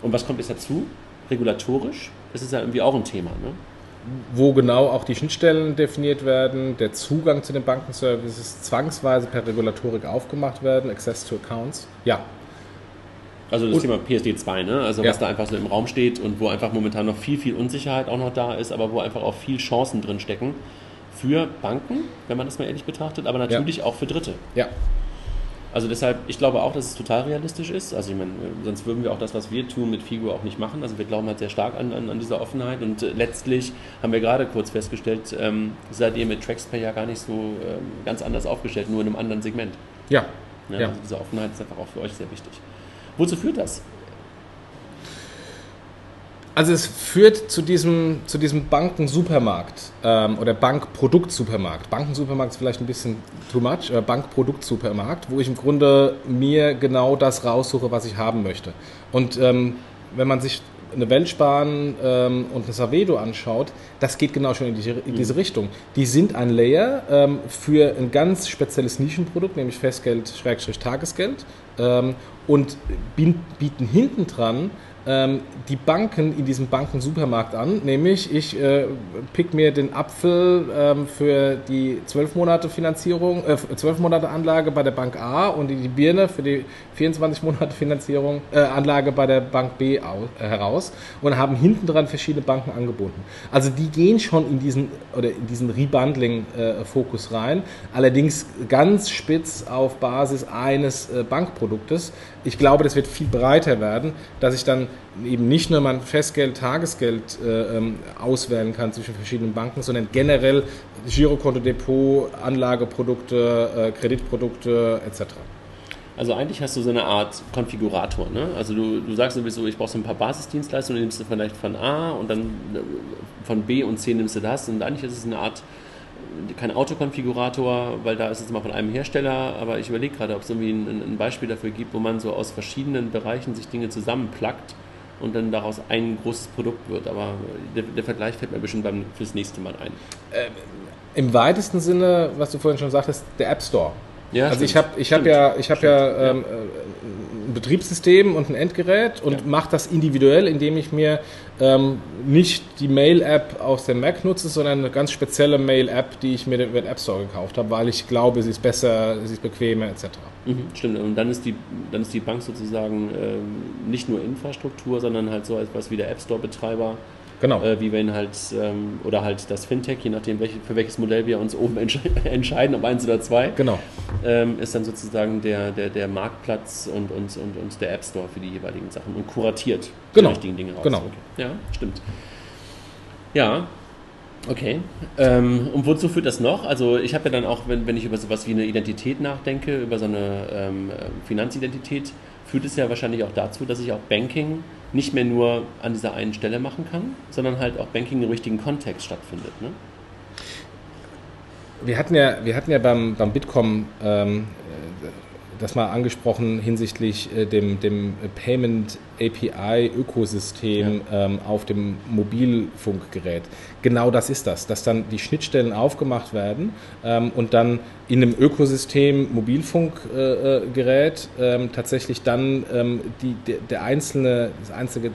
[SPEAKER 1] Und was kommt jetzt dazu? Regulatorisch ist es ja irgendwie auch ein Thema. Ne?
[SPEAKER 2] Wo genau auch die Schnittstellen definiert werden, der Zugang zu den Bankenservices zwangsweise per Regulatorik aufgemacht werden, Access to Accounts. Ja,
[SPEAKER 1] also das und Thema PSD 2, ne? Also ja. was da einfach so im Raum steht und wo einfach momentan noch viel, viel Unsicherheit auch noch da ist, aber wo einfach auch viel Chancen drin stecken für Banken, wenn man das mal ehrlich betrachtet, aber natürlich ja. auch für Dritte.
[SPEAKER 2] Ja.
[SPEAKER 1] Also deshalb, ich glaube auch, dass es total realistisch ist. Also ich meine, sonst würden wir auch das, was wir tun, mit Figo auch nicht machen. Also wir glauben halt sehr stark an, an, an dieser Offenheit und äh, letztlich haben wir gerade kurz festgestellt, ähm, seid ihr mit TraxPay ja gar nicht so ähm, ganz anders aufgestellt, nur in einem anderen Segment.
[SPEAKER 2] Ja.
[SPEAKER 1] ja, ja. Also diese Offenheit ist einfach auch für euch sehr wichtig. Wozu führt das?
[SPEAKER 2] Also es führt zu diesem, zu diesem Bankensupermarkt ähm, oder Bankproduktsupermarkt. Bankensupermarkt ist vielleicht ein bisschen too much, aber Bankproduktsupermarkt, wo ich im Grunde mir genau das raussuche, was ich haben möchte. Und ähm, wenn man sich eine Weltsparen ähm, und eine Savedo anschaut, das geht genau schon in, die, in diese mhm. Richtung. Die sind ein Layer ähm, für ein ganz spezielles Nischenprodukt, nämlich Festgeld, Schrägstrich Tagesgeld ähm, und bieten hinten dran ähm, die Banken in diesem Bankensupermarkt an, nämlich ich äh, pick mir den Apfel ähm, für die 12 Monate Finanzierung, äh, 12 Monate Anlage bei der Bank A und die Birne für die 24 Monate Finanzierung, äh, Anlage bei der Bank B aus, äh, heraus und haben hinten dran verschiedene Banken angeboten. Also die gehen schon in diesen oder in diesen Rebundling-Fokus rein, allerdings ganz spitz auf Basis eines äh, Bankproduktes. Ich glaube, das wird viel breiter werden, dass ich dann eben nicht nur mein Festgeld, Tagesgeld äh, ähm, auswählen kann zwischen verschiedenen Banken, sondern generell Girokonto, Depot, Anlageprodukte, äh, Kreditprodukte etc.
[SPEAKER 1] Also eigentlich hast du so eine Art Konfigurator. Ne? Also du, du sagst sowieso, ich brauche so ein paar Basisdienstleistungen, die nimmst du vielleicht von A und dann äh, von B und C nimmst du das. Und eigentlich ist es eine Art, kein Autokonfigurator, weil da ist es immer von einem Hersteller, aber ich überlege gerade, ob es irgendwie ein, ein, Beispiel dafür gibt, wo man so aus verschiedenen Bereichen sich Dinge zusammenplackt und dann daraus ein großes Produkt wird. Aber der, der Vergleich fällt mir bestimmt beim, fürs nächste Mal ein.
[SPEAKER 2] Ähm, Im weitesten Sinne, was du vorhin schon sagtest, der App Store.
[SPEAKER 1] Ja,
[SPEAKER 2] also
[SPEAKER 1] stimmt.
[SPEAKER 2] ich habe ich hab
[SPEAKER 1] Stimmt.
[SPEAKER 2] ja, ich hab
[SPEAKER 1] Stimmt.
[SPEAKER 2] ja ähm, ein Betriebssystem und ein Endgerät und
[SPEAKER 1] Ja.
[SPEAKER 2] mache das individuell, indem ich mir ähm, nicht die Mail-App aus dem Mac nutze, sondern eine ganz spezielle Mail-App, die ich mir über den App Store gekauft habe, weil ich glaube, sie ist besser, sie ist bequemer etc.
[SPEAKER 1] Mhm, stimmt. Und dann ist die, dann ist die Bank sozusagen ähm, nicht nur Infrastruktur, sondern halt so etwas wie der App Store-Betreiber,
[SPEAKER 2] Genau.
[SPEAKER 1] äh, wie wir ihn halt, ähm, oder halt das Fintech, je nachdem, welche, für welches Modell wir uns oben entsche entscheiden, ob eins oder zwei,
[SPEAKER 2] Genau.
[SPEAKER 1] ähm, ist dann sozusagen der, der, der Marktplatz und, und, und, und der App Store für die jeweiligen Sachen und kuratiert
[SPEAKER 2] Genau.
[SPEAKER 1] die richtigen Dinge raus.
[SPEAKER 2] Genau.
[SPEAKER 1] Okay. Ja, stimmt. Ja, okay. Ähm, und wozu führt das noch? Also ich habe ja dann auch, wenn, wenn ich über sowas wie eine Identität nachdenke, über so eine ähm, Finanzidentität, führt es ja wahrscheinlich auch dazu, dass ich auch Banking nicht mehr nur an dieser einen Stelle machen kann, sondern halt auch Banking im richtigen Kontext stattfindet. Ne?
[SPEAKER 2] Wir hatten ja, wir hatten ja beim, beim Bitkom ähm, äh, das mal angesprochen hinsichtlich äh, dem, dem Payment API Ökosystem ähm, auf dem Mobilfunkgerät. Genau das ist das, dass dann die Schnittstellen aufgemacht werden ähm, und dann in einem Ökosystem Mobilfunkgerät äh, Gerät, ähm, tatsächlich dann ähm, die, der, der einzelne, das einzige, äh,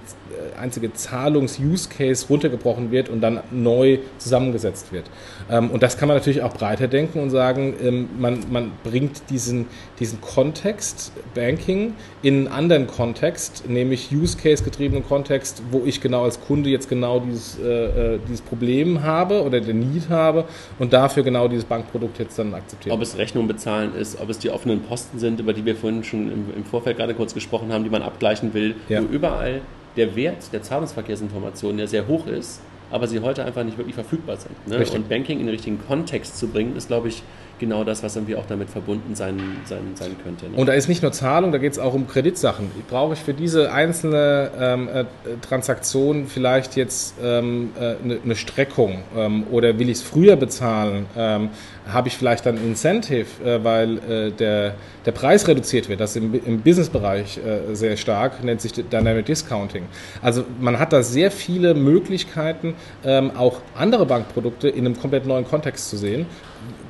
[SPEAKER 2] einzige Zahlungs-Use-Case runtergebrochen wird und dann neu zusammengesetzt wird. Ähm, und das kann man natürlich auch breiter denken und sagen, ähm, man, man bringt diesen, diesen Kontext Banking in einen anderen Kontext, nämlich Use-Case-getriebenen Kontext, wo ich genau als Kunde jetzt genau dieses, äh, äh, dieses Problem habe oder den Need habe und dafür genau dieses Bankprodukt jetzt dann akzeptieren.
[SPEAKER 1] Ob es Rechnung bezahlen ist, ob es die offenen Posten sind, über die wir vorhin schon im, im Vorfeld gerade kurz gesprochen haben, die man abgleichen will,
[SPEAKER 2] Ja.
[SPEAKER 1] wo überall der Wert der Zahlungsverkehrsinformationen ja sehr hoch ist, aber sie heute einfach nicht wirklich verfügbar sind. Ne? Und Banking in den richtigen Kontext zu bringen, ist, glaube ich, genau das, was irgendwie auch damit verbunden sein, sein, sein könnte. Ne?
[SPEAKER 2] Und da ist nicht nur Zahlung, da geht es auch um Kreditsachen. Brauche ich für diese einzelne ähm, äh, Transaktion vielleicht jetzt ähm, äh, eine, eine Streckung ähm, oder will ich es früher bezahlen? Ähm, Habe ich vielleicht dann Incentive, äh, weil äh, der, der Preis reduziert wird? Das im, im Businessbereich äh, sehr stark, nennt sich Dynamic Discounting. Also man hat da sehr viele Möglichkeiten, ähm, auch andere Bankprodukte in einem komplett neuen Kontext zu sehen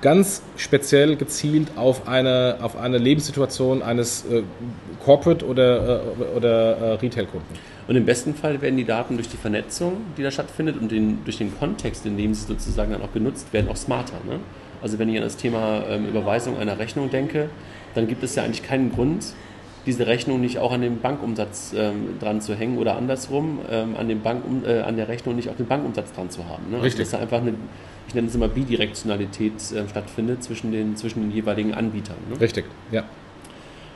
[SPEAKER 2] ganz speziell gezielt auf eine, auf eine Lebenssituation eines äh, Corporate- oder, äh, oder äh, Retail-Kunden.
[SPEAKER 1] Und im besten Fall werden die Daten durch die Vernetzung, die da stattfindet, und den, durch den Kontext, in dem sie sozusagen dann auch genutzt werden, auch smarter. Ne? Also wenn ich an das Thema ähm, Überweisung einer Rechnung denke, dann gibt es ja eigentlich keinen Grund, diese Rechnung nicht auch an den Bankumsatz ähm, dran zu hängen oder andersrum ähm, an, dem Bank, äh, an der Rechnung nicht auch den Bankumsatz dran zu haben. Ne?
[SPEAKER 2] Richtig.
[SPEAKER 1] Also dass da einfach eine, ich nenne es immer Bidirektionalität äh, stattfindet zwischen den, zwischen den jeweiligen Anbietern. Ne?
[SPEAKER 2] Richtig, ja.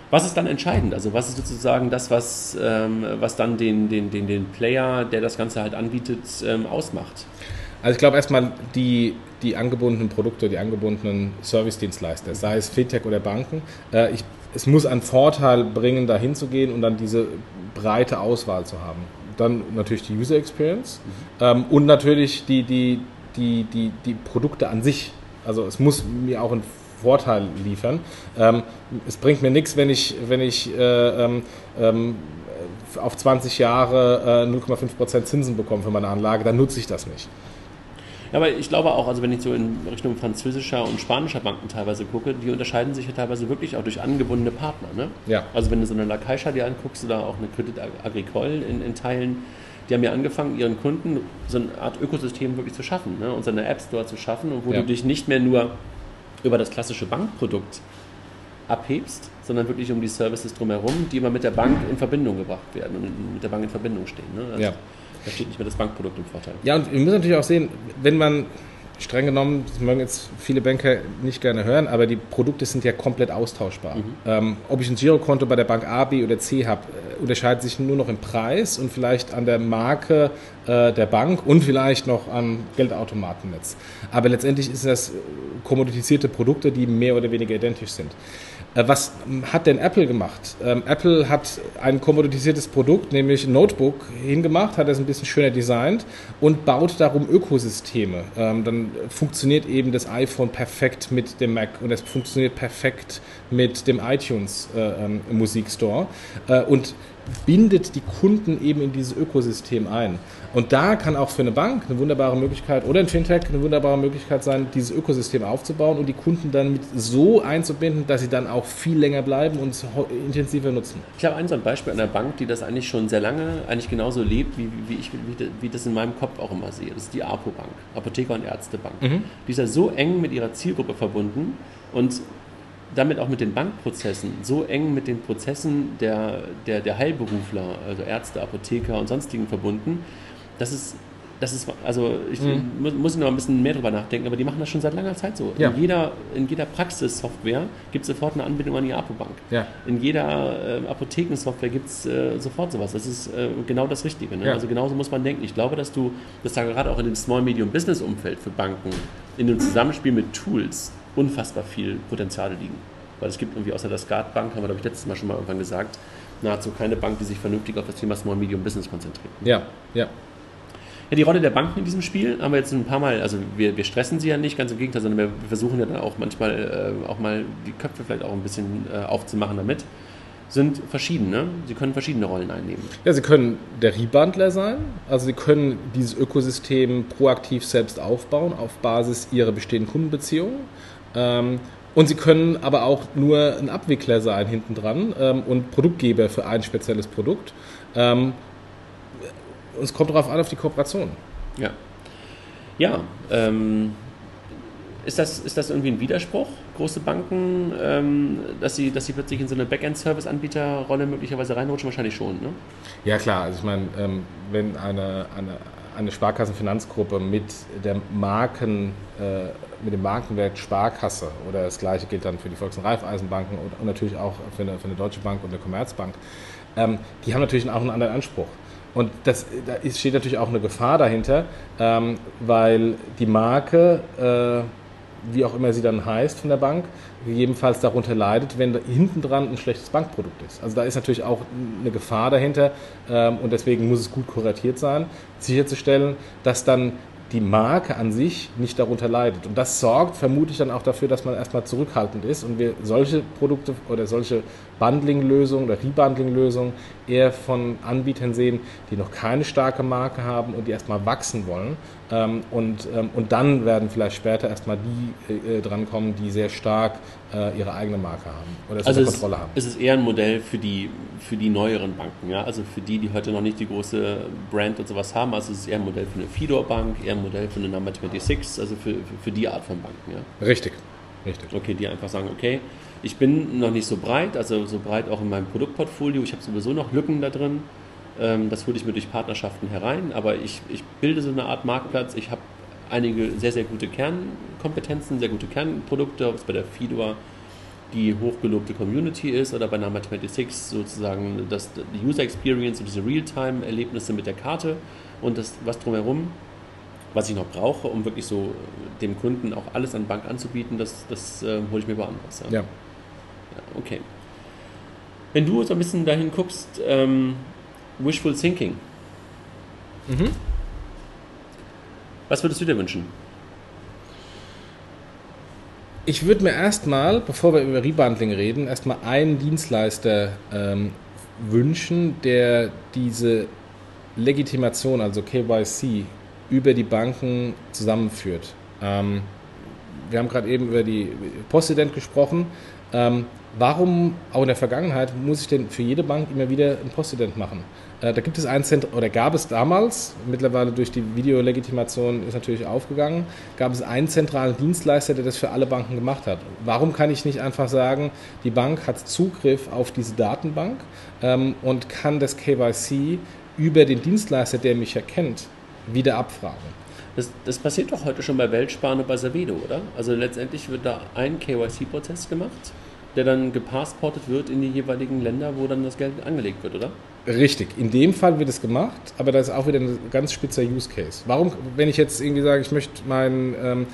[SPEAKER 1] Was ist dann entscheidend? Also was ist sozusagen das, was, ähm, was dann den, den, den, den Player, der das Ganze halt anbietet, ähm, ausmacht?
[SPEAKER 2] Also ich glaube erstmal die, die angebundenen Produkte, die angebundenen Service-Dienstleister, sei es Fintech oder Banken, äh, ich, es muss einen Vorteil bringen, da hinzugehen und dann diese breite Auswahl zu haben. Dann natürlich die User Experience ähm, und natürlich die, die, die, die, die Produkte an sich. Also es muss mir auch einen Vorteil liefern. Ähm, es bringt mir nichts, wenn ich, wenn ich äh, ähm, ähm, auf 20 Jahre äh, 0,5% Zinsen bekomme für meine Anlage, dann nutze ich das nicht.
[SPEAKER 1] Ja, aber ich glaube auch, also wenn ich so in Richtung französischer und spanischer Banken teilweise gucke, die unterscheiden sich ja teilweise wirklich auch durch angebundene Partner. Ne?
[SPEAKER 2] Ja.
[SPEAKER 1] Also wenn du so eine La Caixa dir anguckst oder auch eine Credit Agricole in, in Teilen, die haben ja angefangen, ihren Kunden so eine Art Ökosystem wirklich zu schaffen ne? und so eine App Store zu schaffen, und wo
[SPEAKER 2] Ja.
[SPEAKER 1] du dich nicht mehr nur über das klassische Bankprodukt abhebst, sondern wirklich um die Services drumherum, die immer mit der Bank in Verbindung gebracht werden und mit der Bank in Verbindung stehen. Ne? Also
[SPEAKER 2] Ja.
[SPEAKER 1] Da steht nicht mehr das Bankprodukt im Vorteil.
[SPEAKER 2] Ja, und wir müssen natürlich auch sehen, wenn man streng genommen, das mögen jetzt viele Banker nicht gerne hören, aber die Produkte sind ja komplett austauschbar. Ähm, ob ich ein Girokonto bei der Bank A, B oder C habe, äh, unterscheidet sich nur noch im Preis und vielleicht an der Marke äh, der Bank und vielleicht noch am Geldautomatennetz. Aber letztendlich ist das äh, kommoditisierte Produkte, die mehr oder weniger identisch sind. Äh, Was hat denn Apple gemacht? Ähm, Apple hat ein kommoditisiertes Produkt, nämlich Notebook, hingemacht, hat es ein bisschen schöner designt und baut darum Ökosysteme. Ähm, dann funktioniert eben das iPhone perfekt mit dem Mac und es funktioniert perfekt mit dem iTunes äh, ähm, Musikstore. Äh, und bindet die Kunden eben in dieses Ökosystem ein. Und da kann auch für eine Bank eine wunderbare Möglichkeit oder ein Fintech eine wunderbare Möglichkeit sein, dieses Ökosystem aufzubauen und die Kunden dann mit so einzubinden, dass sie dann auch viel länger bleiben und es intensiver nutzen.
[SPEAKER 1] Ich habe ein so ein Beispiel einer Bank, die das eigentlich schon sehr lange eigentlich genauso lebt, wie, wie ich wie, das in meinem Kopf auch immer sehe. Das ist die APO Bank, Apotheker und Ärztebank. Mhm. Die ist ja so eng mit ihrer Zielgruppe verbunden und damit auch mit den Bankprozessen, so eng mit den Prozessen der, der, der Heilberufler, also Ärzte, Apotheker und sonstigen verbunden, dass es das ist, also ich mhm. muss noch ein bisschen mehr drüber nachdenken, aber die machen das schon seit langer Zeit so. Ja. In jeder, in jeder Praxissoftware gibt es sofort eine Anbindung an die Apobank. Ja. In jeder äh, Apothekensoftware gibt es äh, sofort sowas. Das ist äh, genau das Richtige. Ne? Ja. Also genauso muss man denken. Ich glaube, dass du, dass da gerade auch in dem Small Medium Business Umfeld für Banken, in dem Zusammenspiel mit Tools, unfassbar viel Potenziale liegen. Weil es gibt irgendwie außer der Skatbank, haben wir glaube ich letztes Mal schon mal irgendwann gesagt, nahezu keine Bank, die sich vernünftig auf das Thema Small Medium Business konzentriert.
[SPEAKER 2] Ja, ja.
[SPEAKER 1] Ja, die Rolle der Banken in diesem Spiel haben wir jetzt ein paar Mal, also wir, wir stressen sie ja nicht, ganz im Gegenteil, sondern wir versuchen ja dann auch manchmal äh, auch mal die Köpfe vielleicht auch ein bisschen äh, aufzumachen damit sind verschiedene. Sie können verschiedene Rollen einnehmen.
[SPEAKER 2] Ja, Sie können der Rebundler sein. Also Sie können dieses Ökosystem proaktiv selbst aufbauen auf Basis Ihrer bestehenden Kundenbeziehungen. Ähm, und Sie können aber auch nur ein Abwickler sein hinten dran ähm, und Produktgeber für ein spezielles Produkt. Ähm, es kommt darauf an, auf die Kooperation.
[SPEAKER 1] Ja. Ja, ähm, ist das, ist das irgendwie ein Widerspruch, große Banken, ähm, dass, sie, dass sie plötzlich in so eine Backend-Service-Anbieterrolle möglicherweise reinrutschen? Wahrscheinlich schon, ne?
[SPEAKER 2] Ja, klar. Also ich meine, ähm, wenn eine, eine, eine Sparkassenfinanzgruppe mit der Marken, äh, mit dem Markenwert Sparkasse oder das gleiche gilt dann für die Volks- und Raiffeisenbanken und, und, natürlich auch für eine, für eine Deutsche Bank und eine Commerzbank, ähm, die haben natürlich auch einen anderen Anspruch. Und das, da steht natürlich auch eine Gefahr dahinter, ähm, weil die Marke äh, wie auch immer sie dann heißt von der Bank, gegebenenfalls darunter leidet, wenn hinten dran ein schlechtes Bankprodukt ist. Also da ist natürlich auch eine Gefahr dahinter ähm, und deswegen muss es gut kuratiert sein, sicherzustellen, dass dann die Marke an sich nicht darunter leidet. Und das sorgt vermutlich dann auch dafür, dass man erstmal zurückhaltend ist und wir solche Produkte oder solche Bundling-Lösungen oder Rebundling-Lösungen eher von Anbietern sehen, die noch keine starke Marke haben und die erstmal wachsen wollen. Ähm, und, ähm, und dann werden vielleicht später erstmal die äh, drankommen, die sehr stark äh, ihre eigene Marke haben
[SPEAKER 1] oder also Kontrolle haben. Es ist eher ein Modell für die, für die neueren Banken, ja? also für die, die heute noch nicht die große Brand und sowas haben. Also es ist eher ein Modell für eine Fidor-Bank, eher ein Modell für eine Number 26, also für, für die Art von Banken. Ja?
[SPEAKER 2] Richtig. Richtig.
[SPEAKER 1] Okay, die einfach sagen, okay, ich bin noch nicht so breit, also so breit auch in meinem Produktportfolio. Ich habe sowieso noch Lücken da drin. Ähm, das hole ich mir durch Partnerschaften herein, aber ich, ich bilde so eine Art Marktplatz. Ich habe einige sehr, sehr gute Kernkompetenzen, sehr gute Kernprodukte, ob es bei der Fidor die hochgelobte Community ist oder bei Number 26 sozusagen das, die User Experience und diese Realtime-Erlebnisse mit der Karte und das, was drumherum, was ich noch brauche, um wirklich so dem Kunden auch alles an Bank anzubieten, das, das äh, hole ich mir woanders. Ja. ja. Okay. Wenn du so ein bisschen dahin guckst, ähm, Wishful Thinking. Mhm. Was würdest du dir wünschen?
[SPEAKER 2] Ich würde mir erstmal, bevor wir über Rebundling reden, erstmal einen Dienstleister ähm, wünschen, der diese Legitimation, also KYC, über die Banken zusammenführt. Ähm, wir haben gerade eben über die Postident gesprochen. Ähm, warum, auch in der Vergangenheit, muss ich denn für jede Bank immer wieder ein Postident machen? Äh, da gibt es ein Zentrum, oder gab es damals, mittlerweile durch die Videolegitimation ist natürlich aufgegangen, gab es einen zentralen Dienstleister, der das für alle Banken gemacht hat. Warum kann ich nicht einfach sagen, die Bank hat Zugriff auf diese Datenbank ähm, und kann das KYC über den Dienstleister, der mich erkennt, wieder abfragen?
[SPEAKER 1] Das, das, passiert doch heute schon bei Weltsparen und bei Savedo, oder? Also letztendlich wird da ein KYC-Prozess gemacht, der dann gepassportet wird in die jeweiligen Länder, wo dann das Geld angelegt wird, oder?
[SPEAKER 2] Richtig, in dem Fall wird es gemacht, aber da ist auch wieder ein ganz spitzer Use Case. Warum, wenn ich jetzt irgendwie sage, ich möchte mein ähm,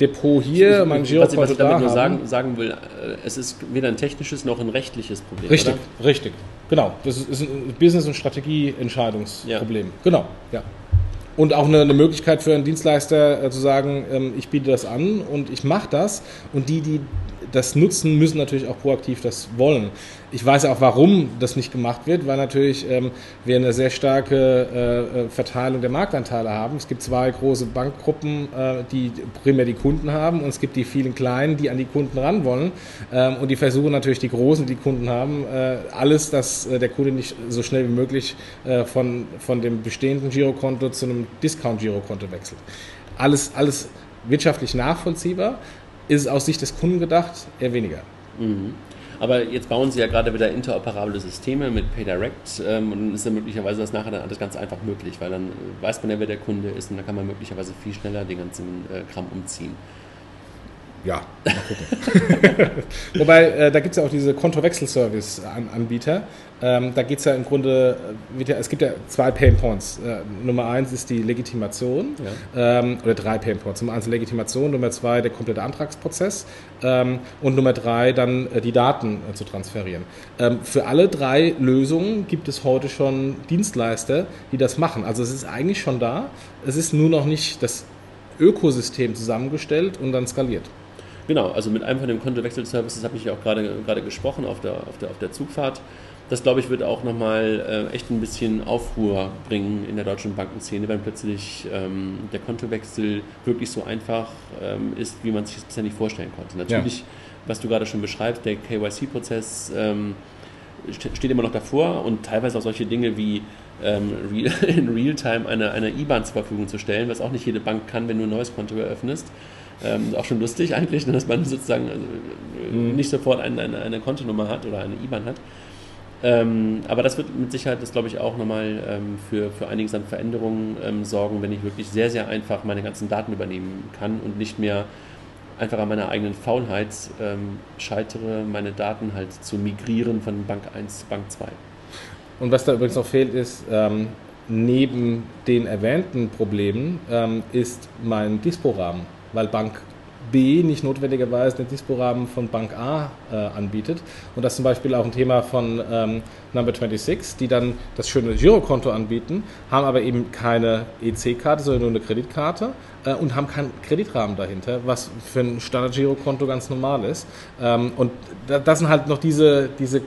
[SPEAKER 2] Depot hier, mein
[SPEAKER 1] Girokonto Was ich damit nur sagen, sagen, will, äh, es ist weder ein technisches noch ein rechtliches Problem.
[SPEAKER 2] Richtig, oder? richtig. Genau, das ist ein Business- und Strategieentscheidungsproblem. Ja. Genau, ja. Und auch eine, eine, Möglichkeit für einen Dienstleister äh, zu sagen, ähm, ich biete das an und ich mache das. Und die, die das nutzen, müssen natürlich auch proaktiv das wollen. Ich weiß auch, warum das nicht gemacht wird, weil natürlich ähm, wir eine sehr starke äh, äh, Verteilung der Marktanteile haben. Es gibt zwei große Bankgruppen, äh, die primär die Kunden haben und es gibt die vielen kleinen, die an die Kunden ran wollen ähm, und die versuchen natürlich die großen, die Kunden haben, äh, alles, dass äh, der Kunde nicht so schnell wie möglich äh, von, von dem bestehenden Girokonto zu einem Discount-Girokonto wechselt. Alles, alles wirtschaftlich nachvollziehbar, ist aus Sicht des Kunden gedacht eher weniger.
[SPEAKER 1] Mhm. Aber jetzt bauen Sie ja gerade wieder interoperable Systeme mit PayDirect ähm, und dann ist ja möglicherweise das nachher dann alles ganz einfach möglich, weil dann weiß man ja, wer der Kunde ist und dann kann man möglicherweise viel schneller den ganzen äh, Kram umziehen.
[SPEAKER 2] Ja, mal gucken. Wobei, äh, da gibt es ja auch diese Kontowechselservice-Anbieter. Ähm, da geht es ja im Grunde, äh, ja, es gibt ja zwei Pain Points. Äh, Nummer eins ist die Legitimation, ja. ähm, oder drei Pain Points. Nummer eins die Legitimation, Nummer zwei der komplette Antragsprozess ähm, und Nummer drei dann äh, die Daten äh, zu transferieren. Ähm, für alle drei Lösungen gibt es heute schon Dienstleister, die das machen. Also es ist eigentlich schon da, es ist nur noch nicht das Ökosystem zusammengestellt und dann skaliert.
[SPEAKER 1] Genau, also mit einem von den Kontowechselservices habe ich ja auch gerade, gerade gesprochen auf der, auf, der, auf der Zugfahrt. Das, glaube ich, wird auch nochmal äh, echt ein bisschen Aufruhr bringen in der deutschen Bankenszene, wenn plötzlich ähm, der Kontowechsel wirklich so einfach ähm, ist, wie man sich das bisher nicht vorstellen konnte. Natürlich, ja. was du gerade schon beschreibst, der KYC-Prozess ähm, steht immer noch davor und teilweise auch solche Dinge wie ähm, in Realtime eine, eine IBAN zur Verfügung zu stellen, was auch nicht jede Bank kann, wenn du ein neues Konto eröffnest. Ähm, auch schon lustig eigentlich, ne, dass man sozusagen also, mhm. nicht sofort eine, eine, eine, Kontonummer hat oder eine IBAN hat. Ähm, aber das wird mit Sicherheit, das glaube ich, auch nochmal ähm, für, für einiges an Veränderungen ähm, sorgen, wenn ich wirklich sehr, sehr einfach meine ganzen Daten übernehmen kann und nicht mehr einfach an meiner eigenen Faulheit ähm, scheitere, meine Daten halt zu migrieren von Bank 1 zu Bank 2.
[SPEAKER 2] Und was da übrigens noch fehlt, ist, ähm, neben den erwähnten Problemen ähm, ist mein Dispo-Rahmen weil Bank B nicht notwendigerweise den Dispo-Rahmen von Bank A äh, anbietet. Und das ist zum Beispiel auch ein Thema von ähm, Number 26, die dann das schöne Girokonto anbieten, haben aber eben keine EC-Karte, sondern nur eine Kreditkarte äh, und haben keinen Kreditrahmen dahinter, was für ein Standard-Girokonto ganz normal ist. Ähm, und da, das sind halt noch diese, diese äh,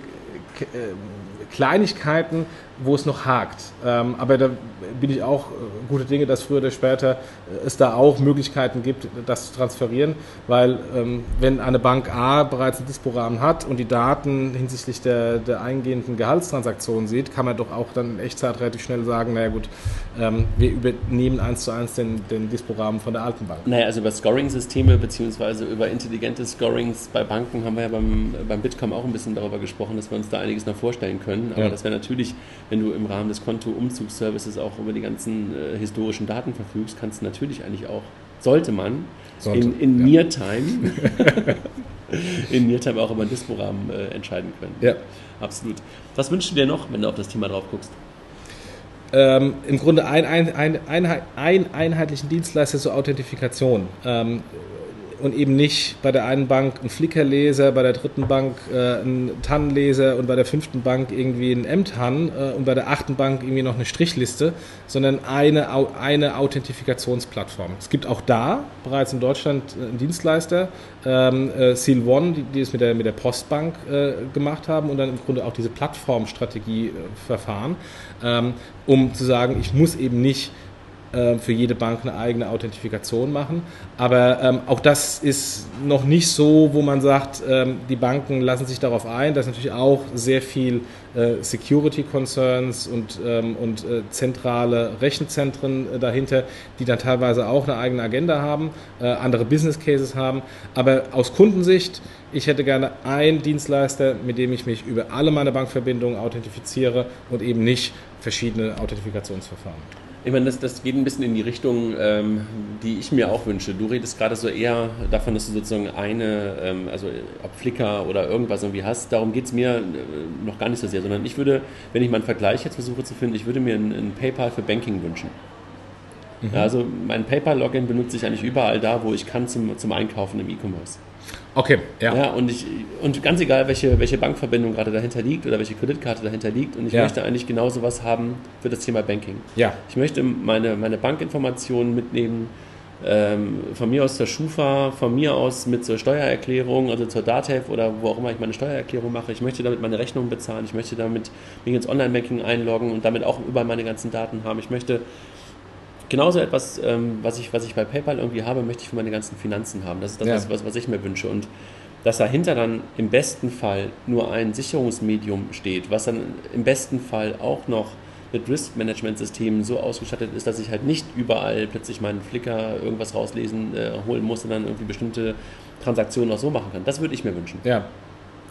[SPEAKER 2] Kleinigkeiten, wo es noch hakt. Ähm, aber da bin ich auch äh, gute Dinge, dass früher oder später äh, es da auch Möglichkeiten gibt, das zu transferieren, weil ähm, wenn eine Bank A bereits einen Dispo-Rahmen hat und die Daten hinsichtlich der, der eingehenden Gehaltstransaktionen sieht, kann man doch auch dann in Echtzeit relativ schnell sagen, naja gut, ähm, wir übernehmen eins zu eins den, den Dispo-Rahmen von der alten Bank.
[SPEAKER 1] Naja, also über Scoring-Systeme beziehungsweise über intelligente Scorings bei Banken haben wir ja beim, beim Bitkom auch ein bisschen darüber gesprochen, dass wir uns da einiges noch vorstellen können, aber ja. das wäre natürlich wenn du im Rahmen des Konto-Umzugsservices auch über die ganzen äh, historischen Daten verfügst, kannst du natürlich eigentlich auch, sollte man, sollte, in, in ja. Near-Time in Near-Time auch über den Dispo-Rahmen äh, entscheiden können.
[SPEAKER 2] Ja.
[SPEAKER 1] Absolut. Was wünschst du dir noch, wenn du auf das Thema drauf guckst?
[SPEAKER 2] Ähm, Im Grunde ein, ein, ein, ein, einheitlichen Dienstleister zur Authentifikation. Ähm, und eben nicht bei der einen Bank ein Flickerleser, bei der dritten Bank äh, ein TAN-Leser und bei der fünften Bank irgendwie ein M-TAN äh, und bei der achten Bank irgendwie noch eine Strichliste, sondern eine, eine Authentifikationsplattform. Es gibt auch da bereits in Deutschland einen Dienstleister, ähm, äh, Seal One, die, die es mit der, mit der Postbank äh, gemacht haben und dann im Grunde auch diese Plattformstrategie äh, verfahren, ähm, um zu sagen, ich muss eben nicht äh, für jede Bank eine eigene Authentifikation machen. Aber ähm, auch das ist noch nicht so, wo man sagt, ähm, die Banken lassen sich darauf ein. Da ist natürlich auch sehr viel äh, Security Concerns und, ähm, und äh, zentrale Rechenzentren äh, dahinter, die dann teilweise auch eine eigene Agenda haben, äh, andere Business Cases haben. Aber aus Kundensicht, ich hätte gerne einen Dienstleister, mit dem ich mich über alle meine Bankverbindungen authentifiziere und eben nicht verschiedene Authentifikationsverfahren.
[SPEAKER 1] Ich meine, das, das geht ein bisschen in die Richtung, ähm, die ich mir auch wünsche. Du redest gerade so eher davon, dass du sozusagen eine, ähm, also ob Flickr oder irgendwas irgendwie hast. Darum geht es mir äh, noch gar nicht so sehr, sondern ich würde, wenn ich mal einen Vergleich jetzt versuche zu finden, ich würde mir ein, ein PayPal für Banking wünschen. Mhm. Also mein PayPal-Login benutze ich eigentlich überall da, wo ich kann zum, zum Einkaufen im E-Commerce.
[SPEAKER 2] Okay,
[SPEAKER 1] ja. ja und, ich, und ganz egal, welche, welche Bankverbindung gerade dahinter liegt oder welche Kreditkarte dahinter liegt. Und ich ja. möchte eigentlich genau sowas haben für das Thema Banking.
[SPEAKER 2] Ja.
[SPEAKER 1] Ich möchte meine, meine Bankinformationen mitnehmen ähm, von mir aus zur Schufa, von mir aus mit zur Steuererklärung, also zur DATEV oder wo auch immer ich meine Steuererklärung mache. Ich möchte damit meine Rechnungen bezahlen, ich möchte damit mich ins Online-Banking einloggen und damit auch überall meine ganzen Daten haben. Ich möchte genauso etwas, ähm, was, ich, was ich bei PayPal irgendwie habe, möchte ich für meine ganzen Finanzen haben. Das ist das, ja. was, was, was ich mir wünsche. Und dass dahinter dann im besten Fall nur ein Sicherungsmedium steht, was dann im besten Fall auch noch mit Risk-Management-Systemen so ausgestattet ist, dass ich halt nicht überall plötzlich meinen Flickr irgendwas rauslesen, äh, holen muss und dann irgendwie bestimmte Transaktionen auch so machen kann. Das würde ich mir wünschen.
[SPEAKER 2] Ja,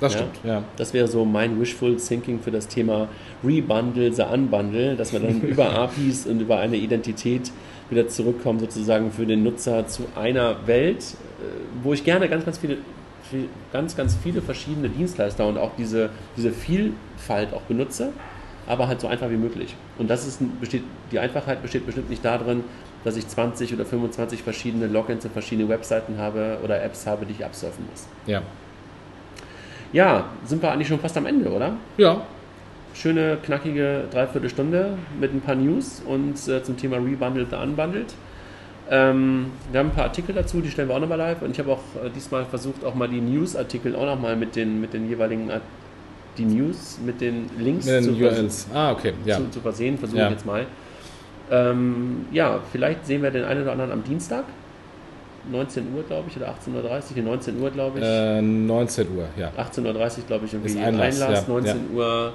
[SPEAKER 2] das ja? stimmt. Ja.
[SPEAKER 1] Das wäre so mein Wishful Thinking für das Thema Rebundle, the Unbundle, dass wir dann über APIs und über eine Identität wieder zurückkommen, sozusagen für den Nutzer zu einer Welt, äh, wo ich gerne ganz, ganz viele ganz, ganz viele verschiedene Dienstleister und auch diese, diese Vielfalt auch benutze aber halt so einfach wie möglich. Und das ist, besteht, die Einfachheit besteht bestimmt nicht darin, dass ich 20 oder 25 verschiedene Logins und verschiedene Webseiten habe oder Apps habe, die ich absurfen muss.
[SPEAKER 2] Ja.
[SPEAKER 1] Ja, sind wir eigentlich schon fast am Ende, oder?
[SPEAKER 2] Ja.
[SPEAKER 1] Schöne, knackige Dreiviertelstunde mit ein paar News und äh, zum Thema Rebundled, Unbundled. Ähm, wir haben ein paar Artikel dazu, die stellen wir auch nochmal live und ich habe auch äh, diesmal versucht, auch mal die News-Artikel auch nochmal mit den, mit den jeweiligen die News mit den Links
[SPEAKER 2] mit den zu, URLs. Ah, okay.
[SPEAKER 1] ja. zu, zu versehen. Versuche ja. ich jetzt mal. Ähm, ja, vielleicht sehen wir den einen oder anderen am Dienstag. 19 Uhr, glaube ich, oder 18.30 Uhr, 19 Uhr, glaube ich.
[SPEAKER 2] Äh, 19 Uhr, ja.
[SPEAKER 1] 18.30 Uhr, glaube ich, irgendwie
[SPEAKER 2] Einlass,
[SPEAKER 1] Einlass
[SPEAKER 2] ja,
[SPEAKER 1] 19 ja. Uhr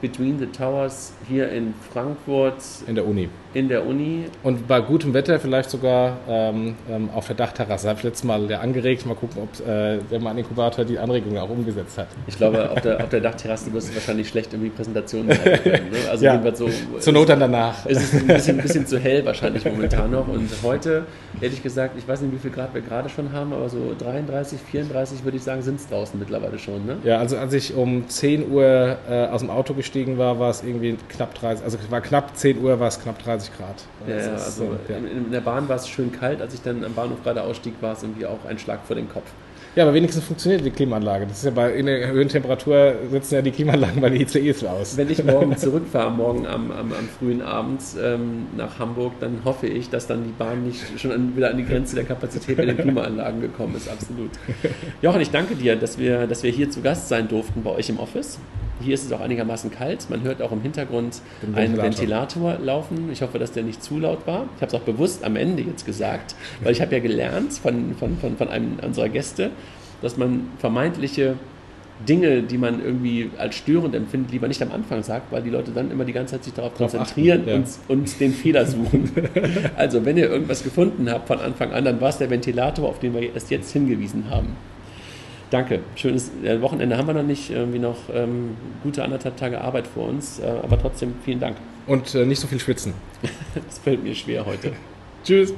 [SPEAKER 1] Between the Towers hier in Frankfurt.
[SPEAKER 2] In der Uni.
[SPEAKER 1] In der Uni.
[SPEAKER 2] Und bei gutem Wetter vielleicht sogar ähm, ähm, auf der Dachterrasse. Habe ich letztes Mal ja angeregt. Mal gucken, ob äh, der Mann-Inkubator die Anregung auch umgesetzt hat.
[SPEAKER 1] Ich glaube, auf der, auf der Dachterrasse wirst du wahrscheinlich schlecht irgendwie Präsentationen halten können. Ne?
[SPEAKER 2] Also ja, so, zur Not dann danach.
[SPEAKER 1] Es ist ein bisschen, ein bisschen zu hell wahrscheinlich momentan noch. Und heute, ehrlich gesagt, ich weiß nicht, wie viel Grad wir gerade schon haben, aber so 33, 34 würde ich sagen, sind es draußen mittlerweile schon. Ne?
[SPEAKER 2] Ja, also als ich um 10 Uhr äh, aus dem Auto gestiegen war, war es irgendwie knapp 30, also war knapp 10 Uhr, war es knapp 30 Grad.
[SPEAKER 1] Ja, ja also ja. In, in, der Bahn war es schön kalt, als ich dann am Bahnhof gerade ausstieg, war es irgendwie auch ein Schlag vor den Kopf.
[SPEAKER 2] Ja, aber wenigstens funktioniert die Klimaanlage. Das ist ja bei in der höheren Temperatur setzen ja die Klimaanlagen bei den ICEs aus.
[SPEAKER 1] Wenn ich morgen zurückfahre, morgen am, am, am frühen Abend ähm, nach Hamburg, dann hoffe ich, dass dann die Bahn nicht schon an, wieder an die Grenze der Kapazität bei den Klimaanlagen gekommen ist. Absolut. Jochen, ich danke dir, dass wir, dass wir hier zu Gast sein durften bei euch im Office. Hier ist es auch einigermaßen kalt. Man hört auch im Hintergrund einen Ventilator laufen. Ich hoffe, dass der nicht zu laut war. Ich habe es auch bewusst am Ende jetzt gesagt, weil ich habe ja gelernt von, von, von, von einem unserer Gäste, dass man vermeintliche Dinge, die man irgendwie als störend empfindet, lieber nicht am Anfang sagt, weil die Leute dann immer die ganze Zeit sich darauf konzentrieren ja. und, und den Fehler suchen. also wenn ihr irgendwas gefunden habt von Anfang an, dann war es der Ventilator, auf den wir erst jetzt hingewiesen haben. Danke. Schönes Wochenende haben wir noch nicht. Irgendwie noch ähm, gute anderthalb Tage Arbeit vor uns. Äh, aber trotzdem vielen Dank.
[SPEAKER 2] Und äh, nicht so viel schwitzen.
[SPEAKER 1] das fällt mir schwer heute.
[SPEAKER 2] Tschüss.